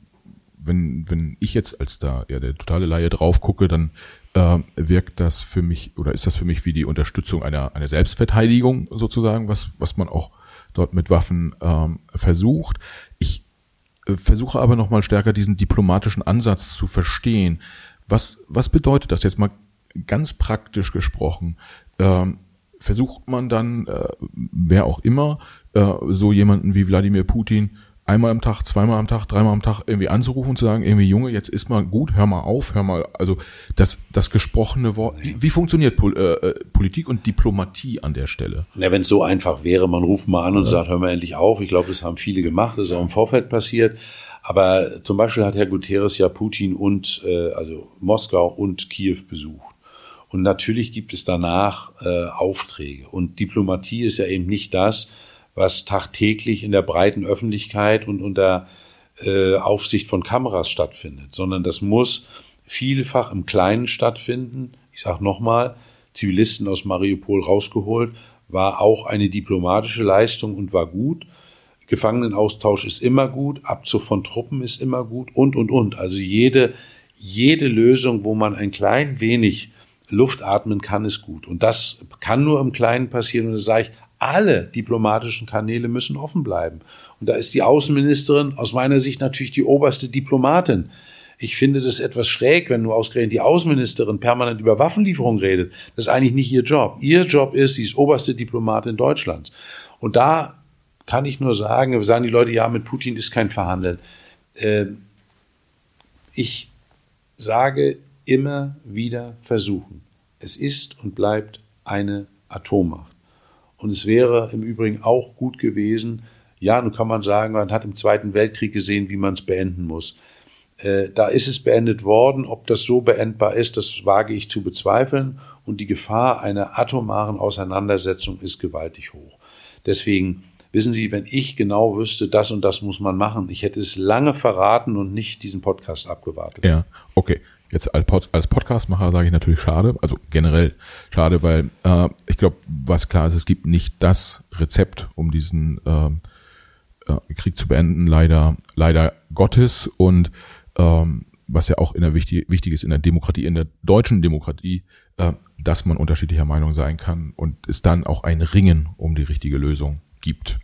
Speaker 2: wenn wenn ich jetzt als da ja der totale Laie drauf gucke, dann äh, wirkt das für mich oder ist das für mich wie die Unterstützung einer einer Selbstverteidigung sozusagen, was was man auch dort mit Waffen ähm, versucht. Äh, versuche aber noch mal stärker diesen diplomatischen Ansatz zu verstehen. Was, was bedeutet das jetzt mal ganz praktisch gesprochen? Ähm, versucht man dann, äh, wer auch immer, äh, so jemanden wie Wladimir Putin einmal am Tag, zweimal am Tag, dreimal am Tag irgendwie anzurufen und zu sagen, irgendwie Junge, jetzt ist mal gut, hör mal auf, hör mal, also das, das gesprochene Wort, wie, wie funktioniert Pol äh, äh Politik und Diplomatie an der Stelle?
Speaker 1: Ja, wenn es so einfach wäre, man ruft mal an und ja. sagt, hör mal endlich auf. Ich glaube, das haben viele gemacht, das ist auch im Vorfeld passiert. Aber zum Beispiel hat Herr Guterres ja Putin und, äh, also Moskau und Kiew besucht. Und natürlich gibt es danach äh, Aufträge. Und Diplomatie ist ja eben nicht das, was tagtäglich in der breiten Öffentlichkeit und unter äh, Aufsicht von Kameras stattfindet, sondern das muss vielfach im Kleinen stattfinden. Ich sage nochmal, Zivilisten aus Mariupol rausgeholt, war auch eine diplomatische Leistung und war gut. Gefangenenaustausch ist immer gut, Abzug von Truppen ist immer gut und, und, und. Also jede, jede Lösung, wo man ein klein wenig Luft atmen kann, ist gut. Und das kann nur im Kleinen passieren. Und da sage ich, alle diplomatischen Kanäle müssen offen bleiben. Und da ist die Außenministerin aus meiner Sicht natürlich die oberste Diplomatin. Ich finde das etwas schräg, wenn nur ausgerechnet die Außenministerin permanent über Waffenlieferung redet. Das ist eigentlich nicht ihr Job. Ihr Job ist, sie ist oberste Diplomatin Deutschlands. Und da kann ich nur sagen, sagen die Leute, ja, mit Putin ist kein Verhandeln. Äh, ich sage immer wieder versuchen. Es ist und bleibt eine Atommacht. Und es wäre im Übrigen auch gut gewesen, ja, nun kann man sagen, man hat im Zweiten Weltkrieg gesehen, wie man es beenden muss. Äh, da ist es beendet worden. Ob das so beendbar ist, das wage ich zu bezweifeln. Und die Gefahr einer atomaren Auseinandersetzung ist gewaltig hoch. Deswegen wissen Sie, wenn ich genau wüsste, das und das muss man machen, ich hätte es lange verraten und nicht diesen Podcast abgewartet.
Speaker 2: Ja, okay. Jetzt als, Pod als Podcastmacher sage ich natürlich schade, also generell schade, weil äh, ich glaube, was klar ist, es gibt nicht das Rezept, um diesen äh, äh, Krieg zu beenden, leider, leider Gottes und ähm, was ja auch in der wichtig, wichtig ist in der Demokratie, in der deutschen Demokratie, äh, dass man unterschiedlicher Meinung sein kann und es dann auch ein Ringen um die richtige Lösung gibt.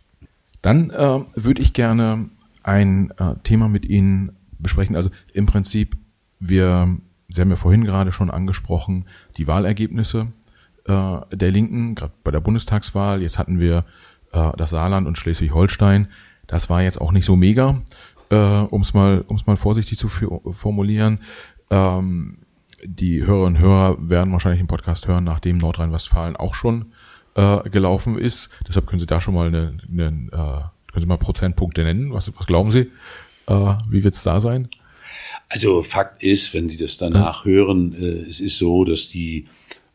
Speaker 2: Dann äh, würde ich gerne ein äh, Thema mit Ihnen besprechen. Also im Prinzip wir, Sie haben ja vorhin gerade schon angesprochen, die Wahlergebnisse äh, der Linken, gerade bei der Bundestagswahl. Jetzt hatten wir äh, das Saarland und Schleswig-Holstein. Das war jetzt auch nicht so mega, äh, um es mal, um's mal vorsichtig zu formulieren. Ähm, die Hörerinnen und Hörer werden wahrscheinlich den Podcast hören, nachdem Nordrhein-Westfalen auch schon äh, gelaufen ist. Deshalb können Sie da schon mal eine, eine äh, können Sie mal Prozentpunkte nennen. Was, was glauben Sie? Äh, wie wird es da sein?
Speaker 1: Also Fakt ist, wenn die das danach ja. hören, äh, es ist so, dass die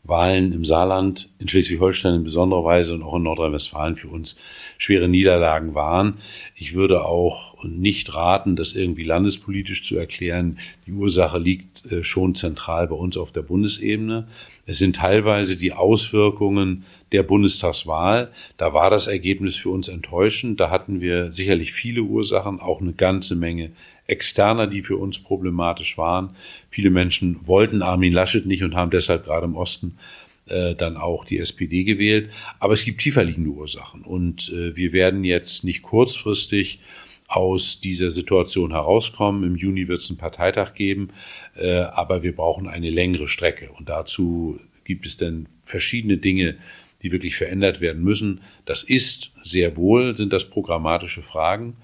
Speaker 1: Wahlen im Saarland, in Schleswig-Holstein in besonderer Weise und auch in Nordrhein-Westfalen für uns schwere Niederlagen waren. Ich würde auch nicht raten, das irgendwie landespolitisch zu erklären. Die Ursache liegt äh, schon zentral bei uns auf der Bundesebene. Es sind teilweise die Auswirkungen der Bundestagswahl. Da war das Ergebnis für uns enttäuschend. Da hatten wir sicherlich viele Ursachen, auch eine ganze Menge externer, die für uns problematisch waren. Viele Menschen wollten Armin Laschet nicht und haben deshalb gerade im Osten äh, dann auch die SPD gewählt. Aber es gibt tiefer liegende Ursachen und äh, wir werden jetzt nicht kurzfristig aus dieser Situation herauskommen. Im Juni wird es einen Parteitag geben, äh, aber wir brauchen eine längere Strecke und dazu gibt es dann verschiedene Dinge, die wirklich verändert werden müssen. Das ist sehr wohl, sind das programmatische Fragen.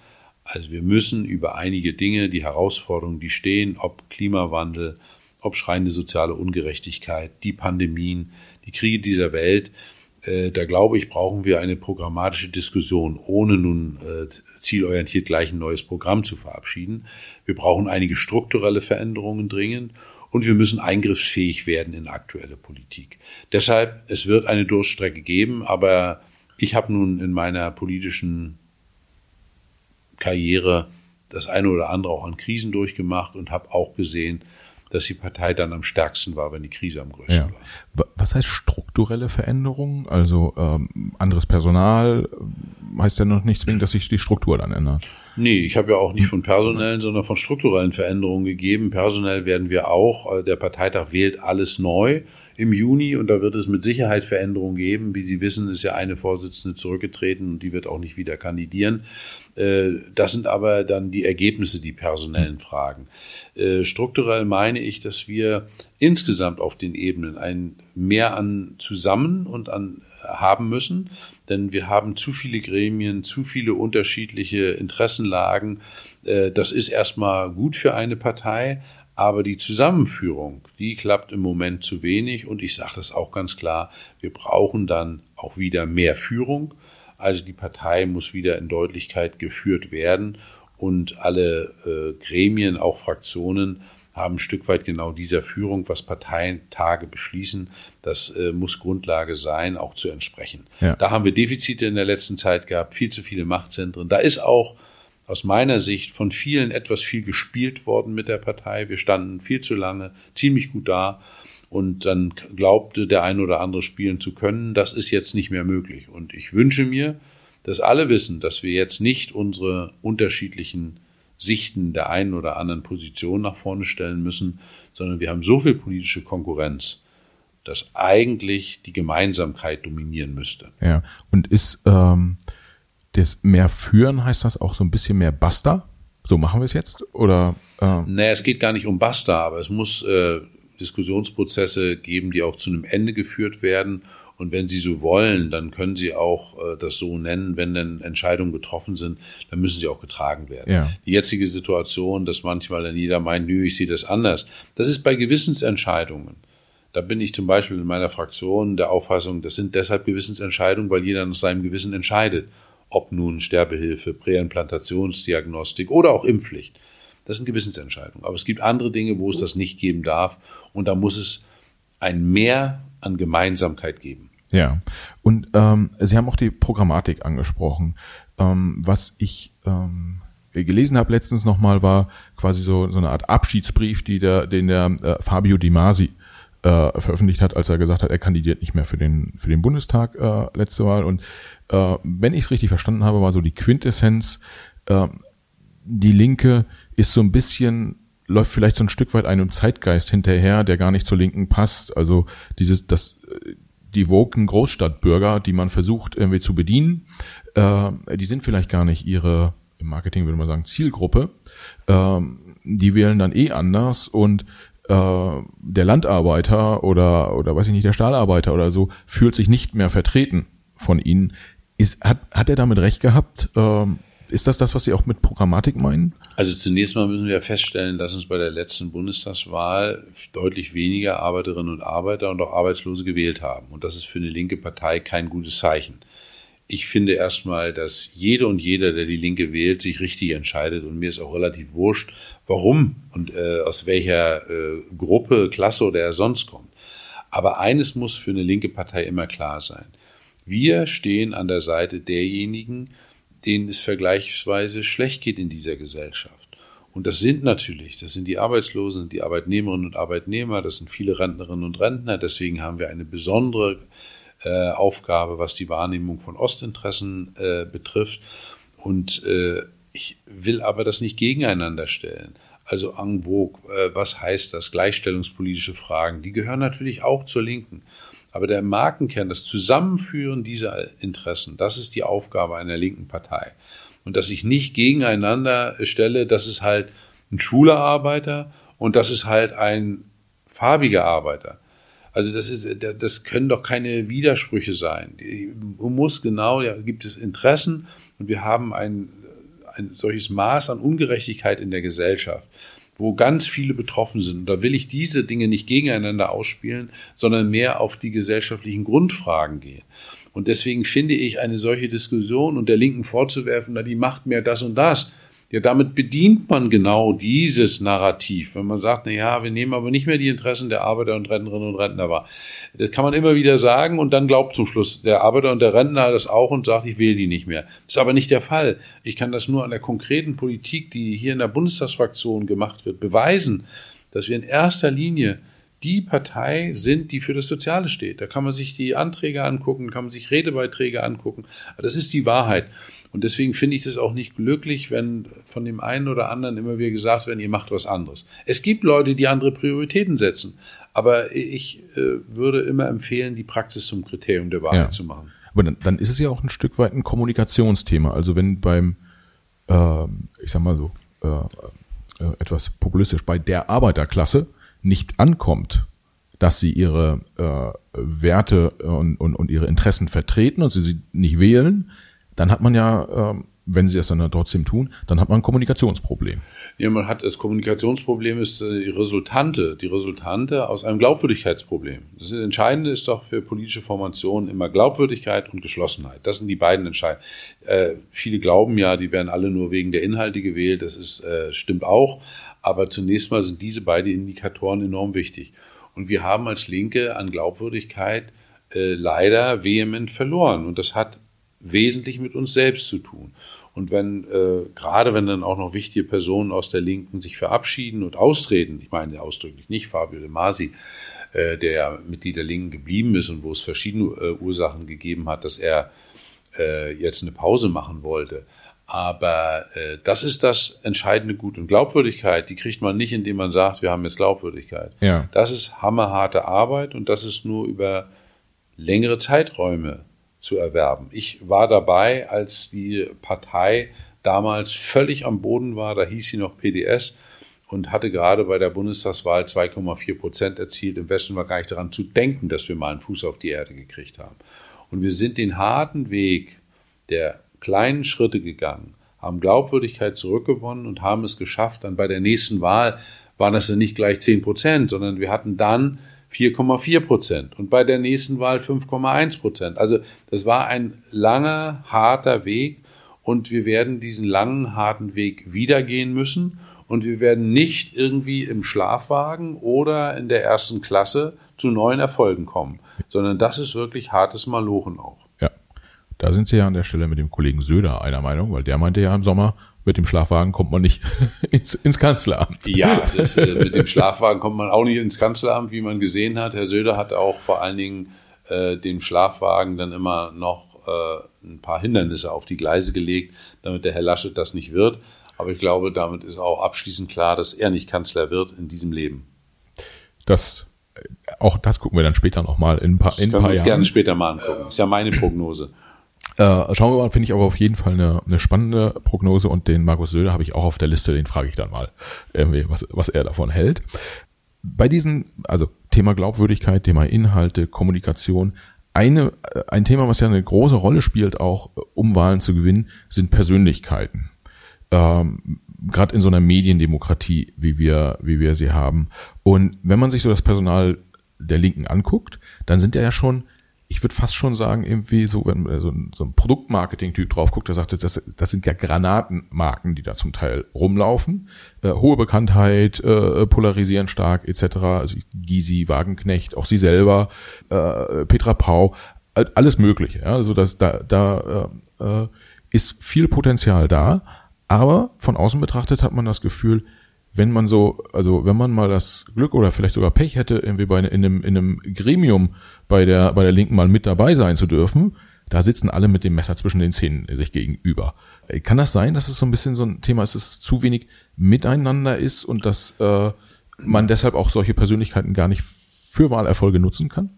Speaker 1: Also wir müssen über einige Dinge, die Herausforderungen, die stehen, ob Klimawandel, ob schreiende soziale Ungerechtigkeit, die Pandemien, die Kriege dieser Welt, äh, da glaube ich, brauchen wir eine programmatische Diskussion, ohne nun äh, zielorientiert gleich ein neues Programm zu verabschieden. Wir brauchen einige strukturelle Veränderungen dringend und wir müssen eingriffsfähig werden in aktuelle Politik. Deshalb, es wird eine Durststrecke geben, aber ich habe nun in meiner politischen Karriere das eine oder andere auch an Krisen durchgemacht und habe auch gesehen, dass die Partei dann am stärksten war, wenn die Krise am größten ja.
Speaker 2: war. Was heißt strukturelle Veränderungen? Also ähm, anderes Personal heißt ja noch nicht zwingend, dass sich die Struktur dann ändert.
Speaker 1: Nee, ich habe ja auch nicht von personellen, sondern von strukturellen Veränderungen gegeben. Personell werden wir auch, äh, der Parteitag wählt alles neu im Juni und da wird es mit Sicherheit Veränderungen geben. Wie Sie wissen, ist ja eine Vorsitzende zurückgetreten und die wird auch nicht wieder kandidieren. Äh, das sind aber dann die Ergebnisse, die personellen Fragen. Äh, strukturell meine ich, dass wir insgesamt auf den Ebenen ein mehr an zusammen und an haben müssen, denn wir haben zu viele Gremien, zu viele unterschiedliche Interessenlagen. Äh, das ist erstmal gut für eine Partei, aber die Zusammenführung, die klappt im Moment zu wenig. Und ich sage das auch ganz klar, wir brauchen dann auch wieder mehr Führung. Also die Partei muss wieder in Deutlichkeit geführt werden. Und alle äh, Gremien, auch Fraktionen, haben ein Stück weit genau dieser Führung, was Parteientage beschließen, das äh, muss Grundlage sein, auch zu entsprechen. Ja. Da haben wir Defizite in der letzten Zeit gehabt, viel zu viele Machtzentren. Da ist auch aus meiner Sicht von vielen etwas viel gespielt worden mit der Partei. Wir standen viel zu lange ziemlich gut da und dann glaubte der ein oder andere spielen zu können. Das ist jetzt nicht mehr möglich. Und ich wünsche mir, dass alle wissen, dass wir jetzt nicht unsere unterschiedlichen Sichten der einen oder anderen Position nach vorne stellen müssen, sondern wir haben so viel politische Konkurrenz, dass eigentlich die Gemeinsamkeit dominieren müsste.
Speaker 2: Ja, und ist ähm, das mehr führen, heißt das auch so ein bisschen mehr Basta? So machen wir es jetzt? Oder?
Speaker 1: Äh? Nee, es geht gar nicht um Basta, aber es muss äh, Diskussionsprozesse geben, die auch zu einem Ende geführt werden. Und wenn Sie so wollen, dann können Sie auch äh, das so nennen, wenn dann Entscheidungen getroffen sind, dann müssen sie auch getragen werden. Ja. Die jetzige Situation, dass manchmal dann jeder meint, nö, ich sehe das anders, das ist bei Gewissensentscheidungen. Da bin ich zum Beispiel in meiner Fraktion der Auffassung, das sind deshalb Gewissensentscheidungen, weil jeder nach seinem Gewissen entscheidet ob nun Sterbehilfe, Präimplantationsdiagnostik oder auch Impfpflicht. Das sind Gewissensentscheidungen. Aber es gibt andere Dinge, wo es das nicht geben darf. Und da muss es ein Mehr an Gemeinsamkeit geben.
Speaker 2: Ja, und ähm, Sie haben auch die Programmatik angesprochen. Ähm, was ich ähm, gelesen habe letztens nochmal, war quasi so, so eine Art Abschiedsbrief, die der, den der äh, Fabio Di Masi äh, veröffentlicht hat, als er gesagt hat, er kandidiert nicht mehr für den, für den Bundestag äh, letzte Mal. Und äh, wenn ich es richtig verstanden habe, war so die Quintessenz, äh, die Linke ist so ein bisschen, läuft vielleicht so ein Stück weit einem Zeitgeist hinterher, der gar nicht zur Linken passt. Also dieses, das, die woken Großstadtbürger, die man versucht irgendwie zu bedienen, äh, die sind vielleicht gar nicht ihre, im Marketing würde man sagen, Zielgruppe. Äh, die wählen dann eh anders und äh, der Landarbeiter oder oder weiß ich nicht der Stahlarbeiter oder so fühlt sich nicht mehr vertreten von ihnen. Ist, hat, hat er damit recht gehabt? Ähm, ist das das, was Sie auch mit Programmatik meinen?
Speaker 1: Also zunächst mal müssen wir feststellen, dass uns bei der letzten Bundestagswahl deutlich weniger Arbeiterinnen und Arbeiter und auch Arbeitslose gewählt haben. Und das ist für eine linke Partei kein gutes Zeichen. Ich finde erstmal, dass jede und jeder, der die Linke wählt, sich richtig entscheidet. Und mir ist auch relativ wurscht, warum und äh, aus welcher äh, Gruppe, Klasse oder er sonst kommt. Aber eines muss für eine linke Partei immer klar sein. Wir stehen an der Seite derjenigen, denen es vergleichsweise schlecht geht in dieser Gesellschaft. Und das sind natürlich, das sind die Arbeitslosen, die Arbeitnehmerinnen und Arbeitnehmer, das sind viele Rentnerinnen und Rentner. Deswegen haben wir eine besondere äh, Aufgabe, was die Wahrnehmung von Ostinteressen äh, betrifft. Und äh, ich will aber das nicht gegeneinander stellen. Also en vogue, äh, was heißt das? Gleichstellungspolitische Fragen, die gehören natürlich auch zur Linken. Aber der Markenkern, das Zusammenführen dieser Interessen, das ist die Aufgabe einer linken Partei. Und dass ich nicht gegeneinander stelle, das ist halt ein schwuler Arbeiter und das ist halt ein farbiger Arbeiter. Also das ist, das können doch keine Widersprüche sein. Man muss genau, ja, gibt es Interessen und wir haben ein, ein solches Maß an Ungerechtigkeit in der Gesellschaft wo ganz viele betroffen sind. Und da will ich diese Dinge nicht gegeneinander ausspielen, sondern mehr auf die gesellschaftlichen Grundfragen gehen. Und deswegen finde ich eine solche Diskussion und der Linken vorzuwerfen, na, die macht mehr das und das, ja, damit bedient man genau dieses Narrativ. Wenn man sagt, na ja, wir nehmen aber nicht mehr die Interessen der Arbeiter und Rentnerinnen und Rentner wahr. Das kann man immer wieder sagen und dann glaubt zum Schluss der Arbeiter und der Rentner das auch und sagt, ich wähle die nicht mehr. Das ist aber nicht der Fall. Ich kann das nur an der konkreten Politik, die hier in der Bundestagsfraktion gemacht wird, beweisen, dass wir in erster Linie die Partei sind, die für das Soziale steht. Da kann man sich die Anträge angucken, kann man sich Redebeiträge angucken. Das ist die Wahrheit. Und deswegen finde ich es auch nicht glücklich, wenn von dem einen oder anderen immer wieder gesagt wird, ihr macht was anderes. Es gibt Leute, die andere Prioritäten setzen. Aber ich äh, würde immer empfehlen, die Praxis zum Kriterium der Wahrheit ja. zu machen.
Speaker 2: Aber dann, dann ist es ja auch ein Stück weit ein Kommunikationsthema. Also wenn beim, äh, ich sag mal so, äh, äh, etwas populistisch, bei der Arbeiterklasse nicht ankommt, dass sie ihre äh, Werte und, und, und ihre Interessen vertreten und sie sie nicht wählen, dann hat man ja, äh, wenn sie das dann trotzdem tun, dann hat man ein Kommunikationsproblem.
Speaker 1: Ja, man hat das Kommunikationsproblem ist äh, die Resultante, die Resultante aus einem Glaubwürdigkeitsproblem. Das Entscheidende ist doch für politische Formationen immer Glaubwürdigkeit und Geschlossenheit. Das sind die beiden entscheidenden. Äh, viele glauben ja, die werden alle nur wegen der Inhalte gewählt. Das ist, äh, stimmt auch. Aber zunächst mal sind diese beiden Indikatoren enorm wichtig. Und wir haben als Linke an Glaubwürdigkeit äh, leider vehement verloren. Und das hat wesentlich mit uns selbst zu tun. Und wenn, äh, gerade wenn dann auch noch wichtige Personen aus der Linken sich verabschieden und austreten, ich meine ausdrücklich nicht Fabio De Masi, äh, der ja Mitglied der Linken geblieben ist und wo es verschiedene äh, Ursachen gegeben hat, dass er äh, jetzt eine Pause machen wollte. Aber äh, das ist das entscheidende Gut. Und Glaubwürdigkeit, die kriegt man nicht, indem man sagt, wir haben jetzt Glaubwürdigkeit. Ja. Das ist hammerharte Arbeit und das ist nur über längere Zeiträume zu erwerben. Ich war dabei, als die Partei damals völlig am Boden war, da hieß sie noch PDS und hatte gerade bei der Bundestagswahl 2,4 Prozent erzielt. Im Westen war gar nicht daran zu denken, dass wir mal einen Fuß auf die Erde gekriegt haben. Und wir sind den harten Weg der kleinen Schritte gegangen, haben Glaubwürdigkeit zurückgewonnen und haben es geschafft. Dann bei der nächsten Wahl waren das dann nicht gleich 10 Prozent, sondern wir hatten dann 4,4 Prozent und bei der nächsten Wahl 5,1 Prozent. Also das war ein langer, harter Weg und wir werden diesen langen, harten Weg wieder gehen müssen und wir werden nicht irgendwie im Schlafwagen oder in der ersten Klasse zu neuen Erfolgen kommen, sondern das ist wirklich hartes Malochen auch.
Speaker 2: Ja, da sind Sie ja an der Stelle mit dem Kollegen Söder einer Meinung, weil der meinte ja im Sommer, mit dem Schlafwagen kommt man nicht [laughs] ins, ins Kanzleramt.
Speaker 1: Ja, das, äh, mit dem Schlafwagen kommt man auch nicht ins Kanzleramt, wie man gesehen hat. Herr Söder hat auch vor allen Dingen äh, dem Schlafwagen dann immer noch äh, ein paar Hindernisse auf die Gleise gelegt, damit der Herr Laschet das nicht wird. Aber ich glaube, damit ist auch abschließend klar, dass er nicht Kanzler wird in diesem Leben.
Speaker 2: Das auch das gucken wir dann später nochmal in ein paar, in
Speaker 1: ein paar Jahren. gerne später mal angucken. Ist ja meine Prognose.
Speaker 2: Äh, schauen wir mal, finde ich aber auf jeden Fall eine, eine spannende Prognose und den Markus Söder habe ich auch auf der Liste, den frage ich dann mal, was, was er davon hält. Bei diesen, also Thema Glaubwürdigkeit, Thema Inhalte, Kommunikation, eine, äh, ein Thema, was ja eine große Rolle spielt, auch äh, um Wahlen zu gewinnen, sind Persönlichkeiten. Ähm, Gerade in so einer Mediendemokratie, wie wir, wie wir sie haben. Und wenn man sich so das Personal der Linken anguckt, dann sind ja schon ich würde fast schon sagen, irgendwie so, wenn so ein, so ein Produktmarketing-Typ drauf guckt, der sagt, das, das sind ja Granatenmarken, die da zum Teil rumlaufen. Äh, hohe Bekanntheit, äh, polarisieren stark, etc. Also Gysi, Wagenknecht, auch sie selber, äh, Petra Pau, alles mögliche. Ja? Also das, da, da äh, äh, ist viel Potenzial da, aber von außen betrachtet hat man das Gefühl, wenn man so, also wenn man mal das Glück oder vielleicht sogar Pech hätte, irgendwie bei in einem, in einem Gremium bei der, bei der Linken mal mit dabei sein zu dürfen, da sitzen alle mit dem Messer zwischen den Zähnen sich gegenüber. Äh, kann das sein, dass es so ein bisschen so ein Thema ist, dass es zu wenig miteinander ist und dass äh, man deshalb auch solche Persönlichkeiten gar nicht für Wahlerfolge nutzen kann?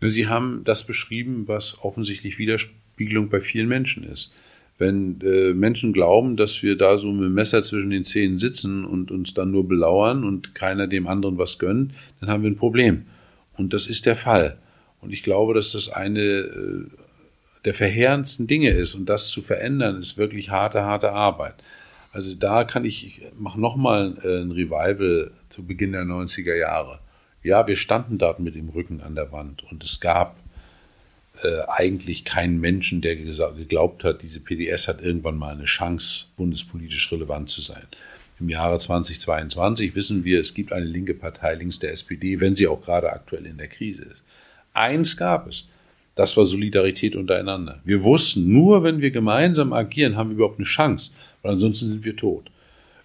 Speaker 1: Sie haben das beschrieben, was offensichtlich Widerspiegelung bei vielen Menschen ist. Wenn äh, Menschen glauben, dass wir da so mit dem Messer zwischen den Zähnen sitzen und uns dann nur belauern und keiner dem anderen was gönnt, dann haben wir ein Problem. Und das ist der Fall. Und ich glaube, dass das eine äh, der verheerendsten Dinge ist. Und das zu verändern, ist wirklich harte, harte Arbeit. Also da kann ich, ich mache nochmal äh, ein Revival zu Beginn der 90er Jahre. Ja, wir standen dort mit dem Rücken an der Wand und es gab äh, eigentlich keinen Menschen, der geglaubt hat, diese PDS hat irgendwann mal eine Chance, bundespolitisch relevant zu sein. Im Jahre 2022 wissen wir, es gibt eine linke Partei links der SPD, wenn sie auch gerade aktuell in der Krise ist. Eins gab es, das war Solidarität untereinander. Wir wussten, nur wenn wir gemeinsam agieren, haben wir überhaupt eine Chance, weil ansonsten sind wir tot.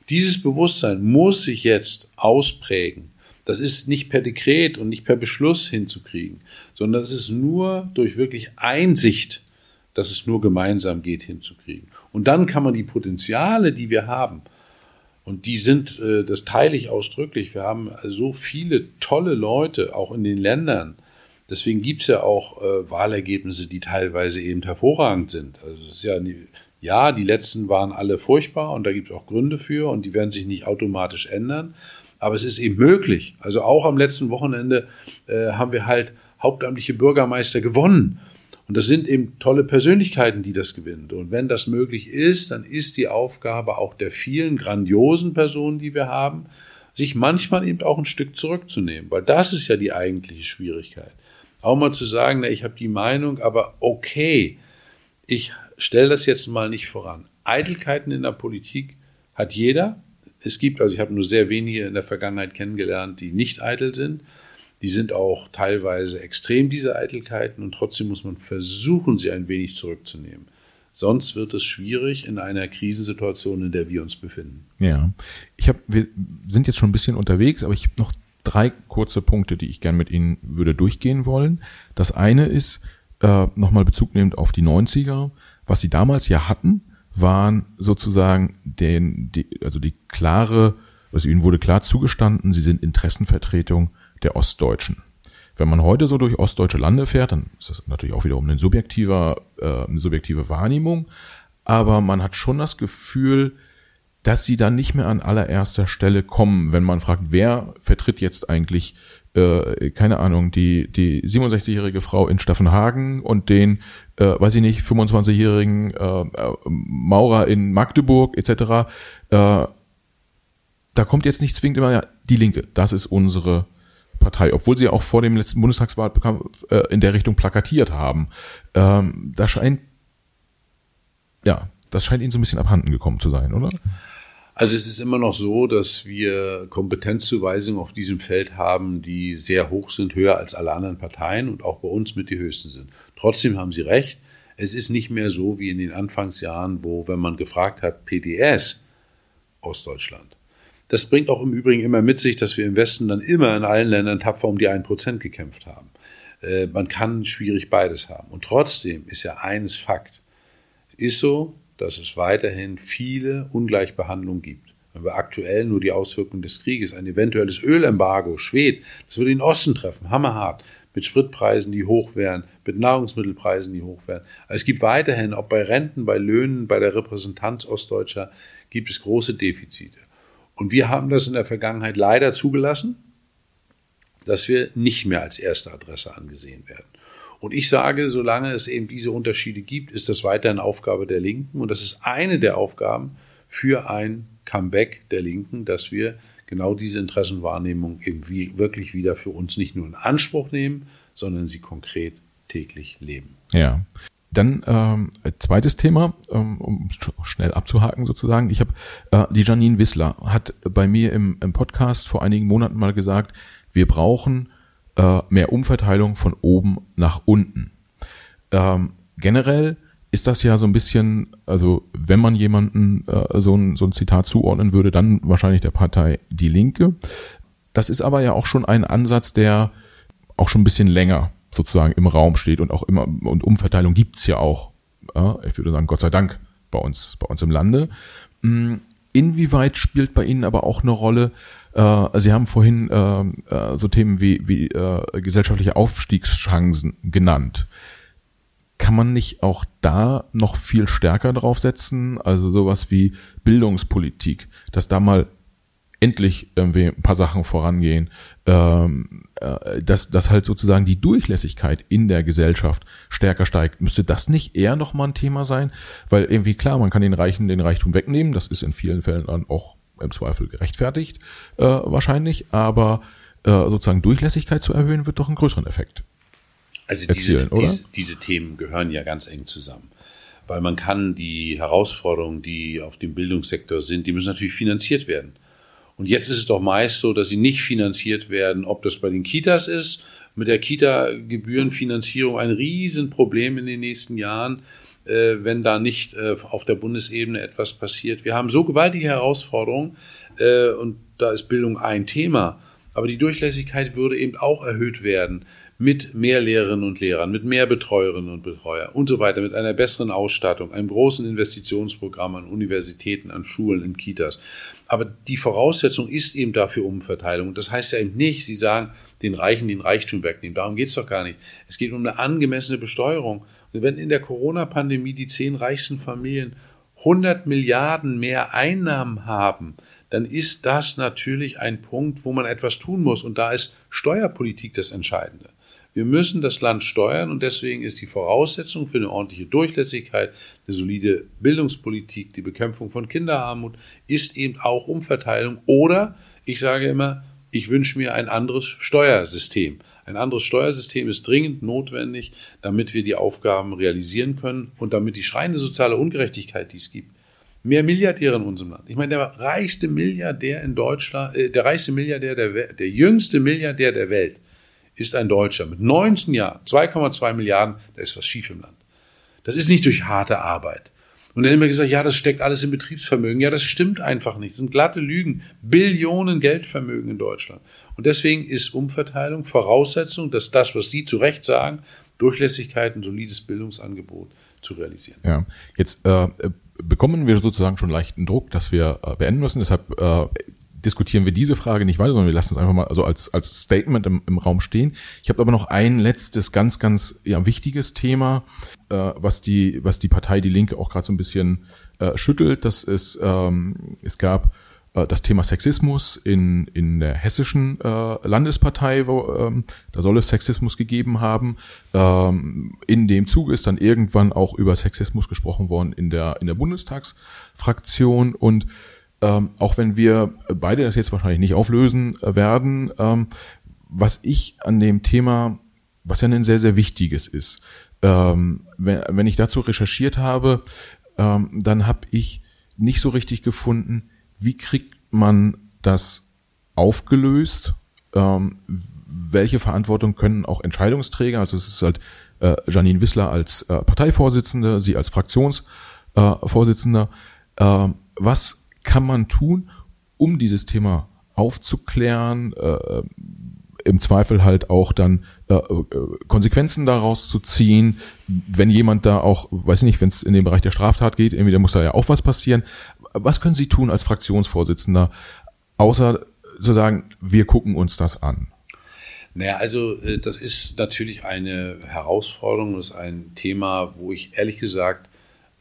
Speaker 1: Dieses Bewusstsein muss sich jetzt ausprägen. Das ist nicht per Dekret und nicht per Beschluss hinzukriegen sondern es ist nur durch wirklich Einsicht, dass es nur gemeinsam geht, hinzukriegen. Und dann kann man die Potenziale, die wir haben, und die sind, äh, das teile ich ausdrücklich, wir haben so viele tolle Leute, auch in den Ländern. Deswegen gibt es ja auch äh, Wahlergebnisse, die teilweise eben hervorragend sind. Also es ist ja, ja, die letzten waren alle furchtbar und da gibt es auch Gründe für und die werden sich nicht automatisch ändern. Aber es ist eben möglich. Also auch am letzten Wochenende äh, haben wir halt hauptamtliche Bürgermeister gewonnen. Und das sind eben tolle Persönlichkeiten, die das gewinnen. Und wenn das möglich ist, dann ist die Aufgabe auch der vielen grandiosen Personen, die wir haben, sich manchmal eben auch ein Stück zurückzunehmen, weil das ist ja die eigentliche Schwierigkeit. Auch mal zu sagen, na, ich habe die Meinung, aber okay, ich stelle das jetzt mal nicht voran. Eitelkeiten in der Politik hat jeder. Es gibt, also ich habe nur sehr wenige in der Vergangenheit kennengelernt, die nicht eitel sind. Die sind auch teilweise extrem, diese Eitelkeiten, und trotzdem muss man versuchen, sie ein wenig zurückzunehmen. Sonst wird es schwierig in einer Krisensituation, in der wir uns befinden.
Speaker 2: Ja, ich habe, wir sind jetzt schon ein bisschen unterwegs, aber ich habe noch drei kurze Punkte, die ich gern mit Ihnen würde durchgehen wollen. Das eine ist äh, nochmal Bezug nehmend auf die 90er. Was Sie damals ja hatten, waren sozusagen den, die, also die klare, also Ihnen wurde klar zugestanden, Sie sind Interessenvertretung der Ostdeutschen. Wenn man heute so durch ostdeutsche Lande fährt, dann ist das natürlich auch wiederum eine subjektive, äh, eine subjektive Wahrnehmung, aber man hat schon das Gefühl, dass sie dann nicht mehr an allererster Stelle kommen, wenn man fragt, wer vertritt jetzt eigentlich, äh, keine Ahnung, die, die 67-jährige Frau in Staffenhagen und den, äh, weiß ich nicht, 25-jährigen äh, Maurer in Magdeburg etc. Äh, da kommt jetzt nicht zwingend immer ja, die Linke, das ist unsere Partei, obwohl sie auch vor dem letzten Bundestagswahlkampf äh, in der Richtung plakatiert haben. Ähm, da scheint, ja, das scheint ihnen so ein bisschen abhanden gekommen zu sein, oder?
Speaker 1: Also es ist immer noch so, dass wir Kompetenzzuweisungen auf diesem Feld haben, die sehr hoch sind, höher als alle anderen Parteien und auch bei uns mit die höchsten sind. Trotzdem haben Sie recht, es ist nicht mehr so wie in den Anfangsjahren, wo, wenn man gefragt hat, PDS Ostdeutschland, das bringt auch im Übrigen immer mit sich, dass wir im Westen dann immer in allen Ländern tapfer um die 1% gekämpft haben. Äh, man kann schwierig beides haben. Und trotzdem ist ja eines Fakt. Es ist so, dass es weiterhin viele Ungleichbehandlungen gibt. Wenn wir aktuell nur die Auswirkungen des Krieges, ein eventuelles Ölembargo, Schwed, das würde den Osten treffen, hammerhart, mit Spritpreisen, die hoch wären, mit Nahrungsmittelpreisen, die hoch wären. Also es gibt weiterhin, ob bei Renten, bei Löhnen, bei der Repräsentanz Ostdeutscher, gibt es große Defizite. Und wir haben das in der Vergangenheit leider zugelassen, dass wir nicht mehr als erste Adresse angesehen werden. Und ich sage, solange es eben diese Unterschiede gibt, ist das weiterhin Aufgabe der Linken. Und das ist eine der Aufgaben für ein Comeback der Linken, dass wir genau diese Interessenwahrnehmung eben wirklich wieder für uns nicht nur in Anspruch nehmen, sondern sie konkret täglich leben.
Speaker 2: Ja. Dann ähm, zweites Thema, ähm, um schnell abzuhaken sozusagen. Ich habe äh, die Janine Wissler hat bei mir im, im Podcast vor einigen Monaten mal gesagt, wir brauchen äh, mehr Umverteilung von oben nach unten. Ähm, generell ist das ja so ein bisschen, also wenn man jemanden äh, so, ein, so ein Zitat zuordnen würde, dann wahrscheinlich der Partei Die Linke. Das ist aber ja auch schon ein Ansatz, der auch schon ein bisschen länger sozusagen im Raum steht und auch immer und Umverteilung gibt's ja auch. Ja, ich würde sagen, Gott sei Dank bei uns, bei uns im Lande. Hm, inwieweit spielt bei Ihnen aber auch eine Rolle, äh, Sie haben vorhin äh, äh, so Themen wie, wie äh, gesellschaftliche Aufstiegschancen genannt. Kann man nicht auch da noch viel stärker draufsetzen? Also sowas wie Bildungspolitik, dass da mal endlich irgendwie ein paar Sachen vorangehen, ähm, äh, dass, dass halt sozusagen die Durchlässigkeit in der Gesellschaft stärker steigt. Müsste das nicht eher nochmal ein Thema sein? Weil irgendwie klar, man kann den Reichen den Reichtum wegnehmen, das ist in vielen Fällen dann auch im Zweifel gerechtfertigt, äh, wahrscheinlich, aber äh, sozusagen Durchlässigkeit zu erhöhen, wird doch einen größeren Effekt.
Speaker 1: Also diese, diese, diese Themen gehören ja ganz eng zusammen. Weil man kann die Herausforderungen, die auf dem Bildungssektor sind, die müssen natürlich finanziert werden. Und jetzt ist es doch meist so, dass sie nicht finanziert werden, ob das bei den Kitas ist, mit der Kita-Gebührenfinanzierung ein Riesenproblem in den nächsten Jahren, äh, wenn da nicht äh, auf der Bundesebene etwas passiert. Wir haben so gewaltige Herausforderungen äh, und da ist Bildung ein Thema. Aber die Durchlässigkeit würde eben auch erhöht werden mit mehr Lehrerinnen und Lehrern, mit mehr Betreuerinnen und Betreuer und so weiter, mit einer besseren Ausstattung, einem großen Investitionsprogramm an Universitäten, an Schulen, in Kitas. Aber die Voraussetzung ist eben dafür Umverteilung. Und das heißt ja eben nicht, Sie sagen, den Reichen den Reichtum wegnehmen. Darum geht es doch gar nicht. Es geht um eine angemessene Besteuerung. Und wenn in der Corona-Pandemie die zehn reichsten Familien 100 Milliarden mehr Einnahmen haben, dann ist das natürlich ein Punkt, wo man etwas tun muss. Und da ist Steuerpolitik das Entscheidende. Wir müssen das Land steuern und deswegen ist die Voraussetzung für eine ordentliche Durchlässigkeit, eine solide Bildungspolitik, die Bekämpfung von Kinderarmut ist eben auch Umverteilung oder ich sage immer, ich wünsche mir ein anderes Steuersystem. Ein anderes Steuersystem ist dringend notwendig, damit wir die Aufgaben realisieren können und damit die schreiende soziale Ungerechtigkeit, die es gibt, mehr Milliardäre in unserem Land. Ich meine, der reichste Milliardär in Deutschland, äh, der reichste Milliardär der Welt, der jüngste Milliardär der Welt ist ein Deutscher mit 19 Jahren, 2,2 Milliarden, da ist was schief im Land. Das ist nicht durch harte Arbeit. Und dann immer gesagt, ja, das steckt alles im Betriebsvermögen. Ja, das stimmt einfach nicht. Das sind glatte Lügen. Billionen Geldvermögen in Deutschland. Und deswegen ist Umverteilung Voraussetzung, dass das, was Sie zu Recht sagen, Durchlässigkeit, ein solides Bildungsangebot zu realisieren.
Speaker 2: Ja, jetzt äh, bekommen wir sozusagen schon leichten Druck, dass wir äh, beenden müssen. Deshalb äh, diskutieren wir diese Frage nicht weiter, sondern wir lassen es einfach mal also als, als Statement im, im Raum stehen. Ich habe aber noch ein letztes ganz, ganz ja, wichtiges Thema, äh, was, die, was die Partei Die Linke auch gerade so ein bisschen äh, schüttelt. Das ist, ähm, es gab äh, das Thema Sexismus in, in der hessischen äh, Landespartei, wo, ähm, da soll es Sexismus gegeben haben. Ähm, in dem Zuge ist dann irgendwann auch über Sexismus gesprochen worden in der, in der Bundestagsfraktion und ähm, auch wenn wir beide das jetzt wahrscheinlich nicht auflösen äh, werden, ähm, was ich an dem Thema, was ja ein sehr, sehr wichtiges ist, ähm, wenn, wenn ich dazu recherchiert habe, ähm, dann habe ich nicht so richtig gefunden, wie kriegt man das aufgelöst, ähm, welche Verantwortung können auch Entscheidungsträger, also es ist halt äh, Janine Wissler als äh, Parteivorsitzende, sie als Fraktionsvorsitzender, äh, was kann man tun, um dieses Thema aufzuklären, äh, im Zweifel halt auch dann äh, äh, Konsequenzen daraus zu ziehen, wenn jemand da auch, weiß ich nicht, wenn es in den Bereich der Straftat geht, irgendwie, da muss da ja auch was passieren. Was können Sie tun als Fraktionsvorsitzender, außer zu sagen, wir gucken uns das an?
Speaker 1: Naja, also äh, das ist natürlich eine Herausforderung, das ist ein Thema, wo ich ehrlich gesagt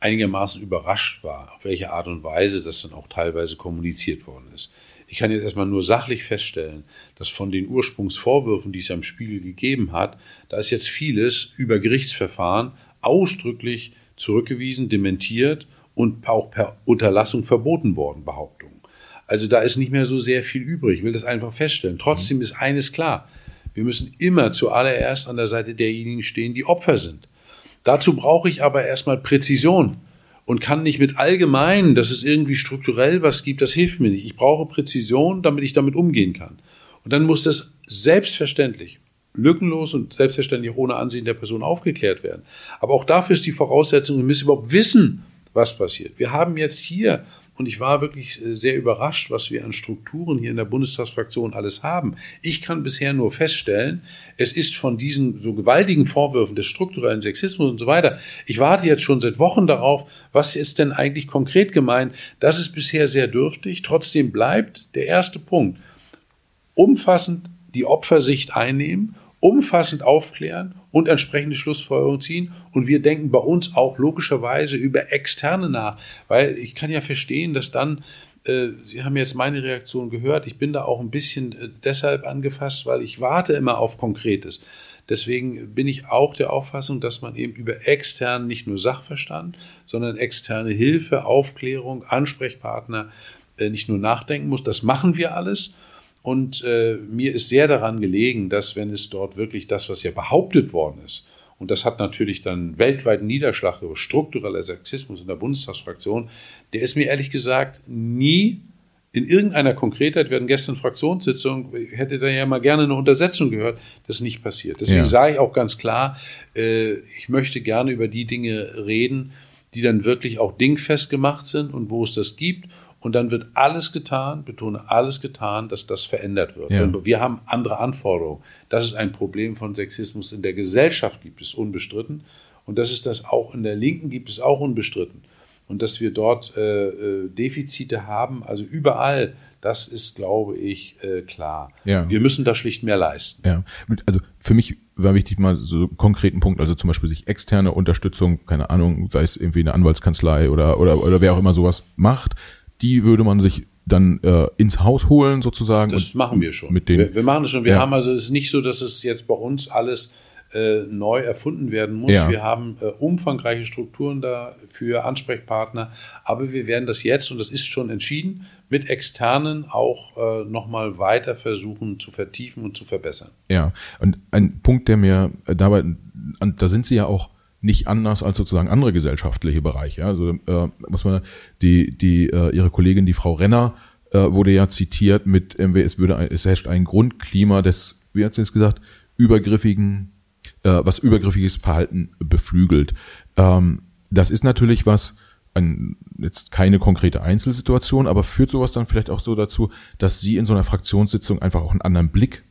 Speaker 1: einigermaßen überrascht war, auf welche Art und Weise das dann auch teilweise kommuniziert worden ist. Ich kann jetzt erstmal nur sachlich feststellen, dass von den Ursprungsvorwürfen, die es am Spiegel gegeben hat, da ist jetzt vieles über Gerichtsverfahren ausdrücklich zurückgewiesen, dementiert und auch per Unterlassung verboten worden, Behauptungen. Also da ist nicht mehr so sehr viel übrig. Ich will das einfach feststellen. Trotzdem ist eines klar. Wir müssen immer zuallererst an der Seite derjenigen stehen, die Opfer sind. Dazu brauche ich aber erstmal Präzision und kann nicht mit allgemein, dass es irgendwie strukturell was gibt, das hilft mir nicht. Ich brauche Präzision, damit ich damit umgehen kann. Und dann muss das selbstverständlich, lückenlos und selbstverständlich ohne Ansehen der Person aufgeklärt werden. Aber auch dafür ist die Voraussetzung, wir müssen überhaupt wissen, was passiert. Wir haben jetzt hier und ich war wirklich äh, sehr überrascht, was wir an Strukturen hier in der Bundestagsfraktion alles haben. Ich kann bisher nur feststellen, es ist von diesen so gewaltigen Vorwürfen des strukturellen Sexismus und so weiter. Ich warte jetzt schon seit Wochen darauf, was ist denn eigentlich konkret gemeint? Das ist bisher sehr dürftig. Trotzdem bleibt der erste Punkt. Umfassend die Opfersicht einnehmen umfassend aufklären und entsprechende Schlussfolgerungen ziehen. Und wir denken bei uns auch logischerweise über Externe nach, weil ich kann ja verstehen, dass dann, äh, Sie haben jetzt meine Reaktion gehört, ich bin da auch ein bisschen äh, deshalb angefasst, weil ich warte immer auf Konkretes. Deswegen bin ich auch der Auffassung, dass man eben über extern nicht nur Sachverstand, sondern externe Hilfe, Aufklärung, Ansprechpartner äh, nicht nur nachdenken muss. Das machen wir alles. Und äh, mir ist sehr daran gelegen, dass wenn es dort wirklich das, was ja behauptet worden ist, und das hat natürlich dann weltweiten Niederschlag über struktureller Sexismus in der Bundestagsfraktion, der ist mir ehrlich gesagt nie in irgendeiner Konkretheit, wir hatten gestern Fraktionssitzung, hätte da ja mal gerne eine Untersetzung gehört, das ist nicht passiert. Deswegen ja. sage ich auch ganz klar, äh, ich möchte gerne über die Dinge reden, die dann wirklich auch dingfest gemacht sind und wo es das gibt und dann wird alles getan, betone alles getan, dass das verändert wird. Ja. Wir haben andere Anforderungen. Das ist ein Problem von Sexismus in der Gesellschaft, gibt es unbestritten. Und das ist das auch in der Linken, gibt es auch unbestritten. Und dass wir dort äh, äh, Defizite haben, also überall, das ist, glaube ich, äh, klar. Ja. Wir müssen da schlicht mehr leisten.
Speaker 2: Ja, also für mich war wichtig mal so einen konkreten Punkt, also zum Beispiel sich externe Unterstützung, keine Ahnung, sei es irgendwie eine Anwaltskanzlei oder, oder, oder wer auch immer sowas macht, die würde man sich dann äh, ins Haus holen sozusagen.
Speaker 1: Das machen wir schon. Mit den, wir, wir machen das schon. Wir ja. haben also es ist nicht so, dass es jetzt bei uns alles äh, neu erfunden werden muss. Ja. Wir haben äh, umfangreiche Strukturen da für Ansprechpartner, aber wir werden das jetzt und das ist schon entschieden mit externen auch äh, nochmal weiter versuchen zu vertiefen und zu verbessern.
Speaker 2: Ja, und ein Punkt, der mir äh, dabei, da sind Sie ja auch nicht anders als sozusagen andere gesellschaftliche Bereiche. Also äh, muss man die die äh, ihre Kollegin die Frau Renner äh, wurde ja zitiert mit es würde es herrscht ein Grundklima des wie hat sie es gesagt übergriffigen äh, was übergriffiges Verhalten beflügelt. Ähm, das ist natürlich was ein, jetzt keine konkrete Einzelsituation, aber führt sowas dann vielleicht auch so dazu, dass Sie in so einer Fraktionssitzung einfach auch einen anderen Blick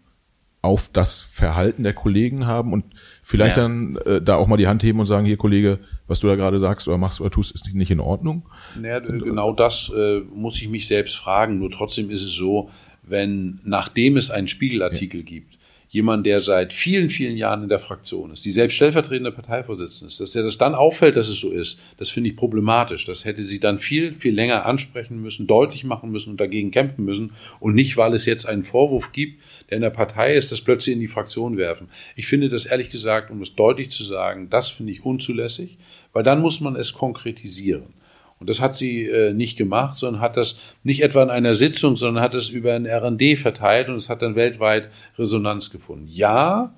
Speaker 2: auf das Verhalten der Kollegen haben und vielleicht ja. dann äh, da auch mal die Hand heben und sagen, hier Kollege, was du da gerade sagst oder machst oder tust, ist nicht in Ordnung?
Speaker 1: Naja, genau das äh, muss ich mich selbst fragen. Nur trotzdem ist es so, wenn nachdem es einen Spiegelartikel ja. gibt, jemand, der seit vielen, vielen Jahren in der Fraktion ist, die selbst stellvertretende Parteivorsitzende ist, dass der das dann auffällt, dass es so ist, das finde ich problematisch. Das hätte sie dann viel, viel länger ansprechen müssen, deutlich machen müssen und dagegen kämpfen müssen und nicht, weil es jetzt einen Vorwurf gibt, der in der Partei ist, das plötzlich in die Fraktion werfen. Ich finde das ehrlich gesagt, um es deutlich zu sagen, das finde ich unzulässig, weil dann muss man es konkretisieren. Und das hat sie äh, nicht gemacht, sondern hat das nicht etwa in einer Sitzung, sondern hat es über ein RD verteilt und es hat dann weltweit Resonanz gefunden. Ja,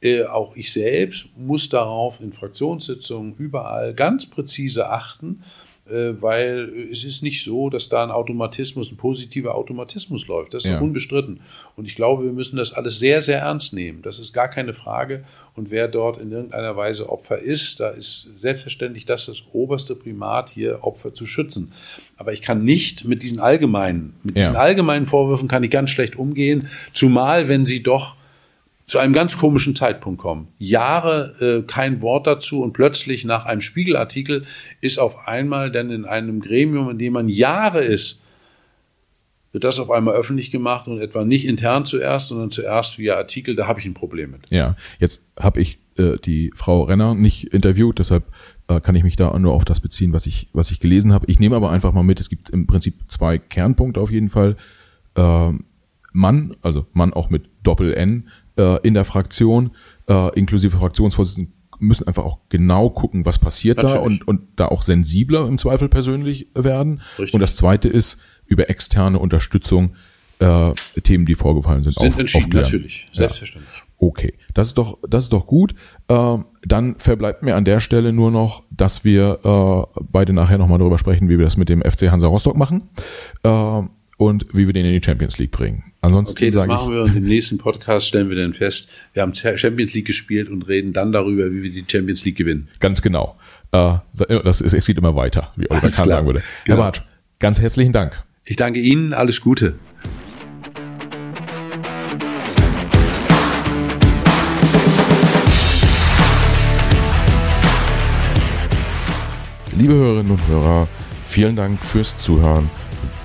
Speaker 1: äh, auch ich selbst muss darauf in Fraktionssitzungen überall ganz präzise achten weil es ist nicht so, dass da ein Automatismus, ein positiver Automatismus läuft. Das ist ja. unbestritten. Und ich glaube, wir müssen das alles sehr, sehr ernst nehmen. Das ist gar keine Frage. Und wer dort in irgendeiner Weise Opfer ist, da ist selbstverständlich das das oberste Primat, hier Opfer zu schützen. Aber ich kann nicht mit diesen allgemeinen, mit diesen ja. allgemeinen Vorwürfen kann ich ganz schlecht umgehen, zumal wenn sie doch zu einem ganz komischen Zeitpunkt kommen. Jahre äh, kein Wort dazu und plötzlich nach einem Spiegelartikel ist auf einmal dann in einem Gremium, in dem man Jahre ist, wird das auf einmal öffentlich gemacht und etwa nicht intern zuerst, sondern zuerst via Artikel, da habe ich ein Problem mit.
Speaker 2: Ja, jetzt habe ich äh, die Frau Renner nicht interviewt, deshalb äh, kann ich mich da nur auf das beziehen, was ich, was ich gelesen habe. Ich nehme aber einfach mal mit, es gibt im Prinzip zwei Kernpunkte auf jeden Fall. Äh, Mann, also Mann auch mit Doppel-N, äh, in der Fraktion, äh, inklusive Fraktionsvorsitzenden, müssen einfach auch genau gucken, was passiert Natürlich. da und, und da auch sensibler im Zweifel persönlich werden. Richtig. Und das zweite ist, über externe Unterstützung äh, Themen, die vorgefallen sind,
Speaker 1: sind auf, entschieden, aufklären. natürlich,
Speaker 2: selbstverständlich. Ja. Okay, das ist doch, das ist doch gut. Äh, dann verbleibt mir an der Stelle nur noch, dass wir äh, beide nachher nochmal darüber sprechen, wie wir das mit dem FC Hansa Rostock machen äh, und wie wir den in die Champions League bringen. Ansonsten
Speaker 1: okay, das machen wir und im nächsten Podcast stellen wir dann fest, wir haben Champions League gespielt und reden dann darüber, wie wir die Champions League gewinnen.
Speaker 2: Ganz genau. Äh, das ist, es geht immer weiter, wie Oliver Kahn sagen würde. Genau. Herr Bartsch, ganz herzlichen Dank.
Speaker 1: Ich danke Ihnen, alles Gute.
Speaker 2: Liebe Hörerinnen und Hörer, vielen Dank fürs Zuhören.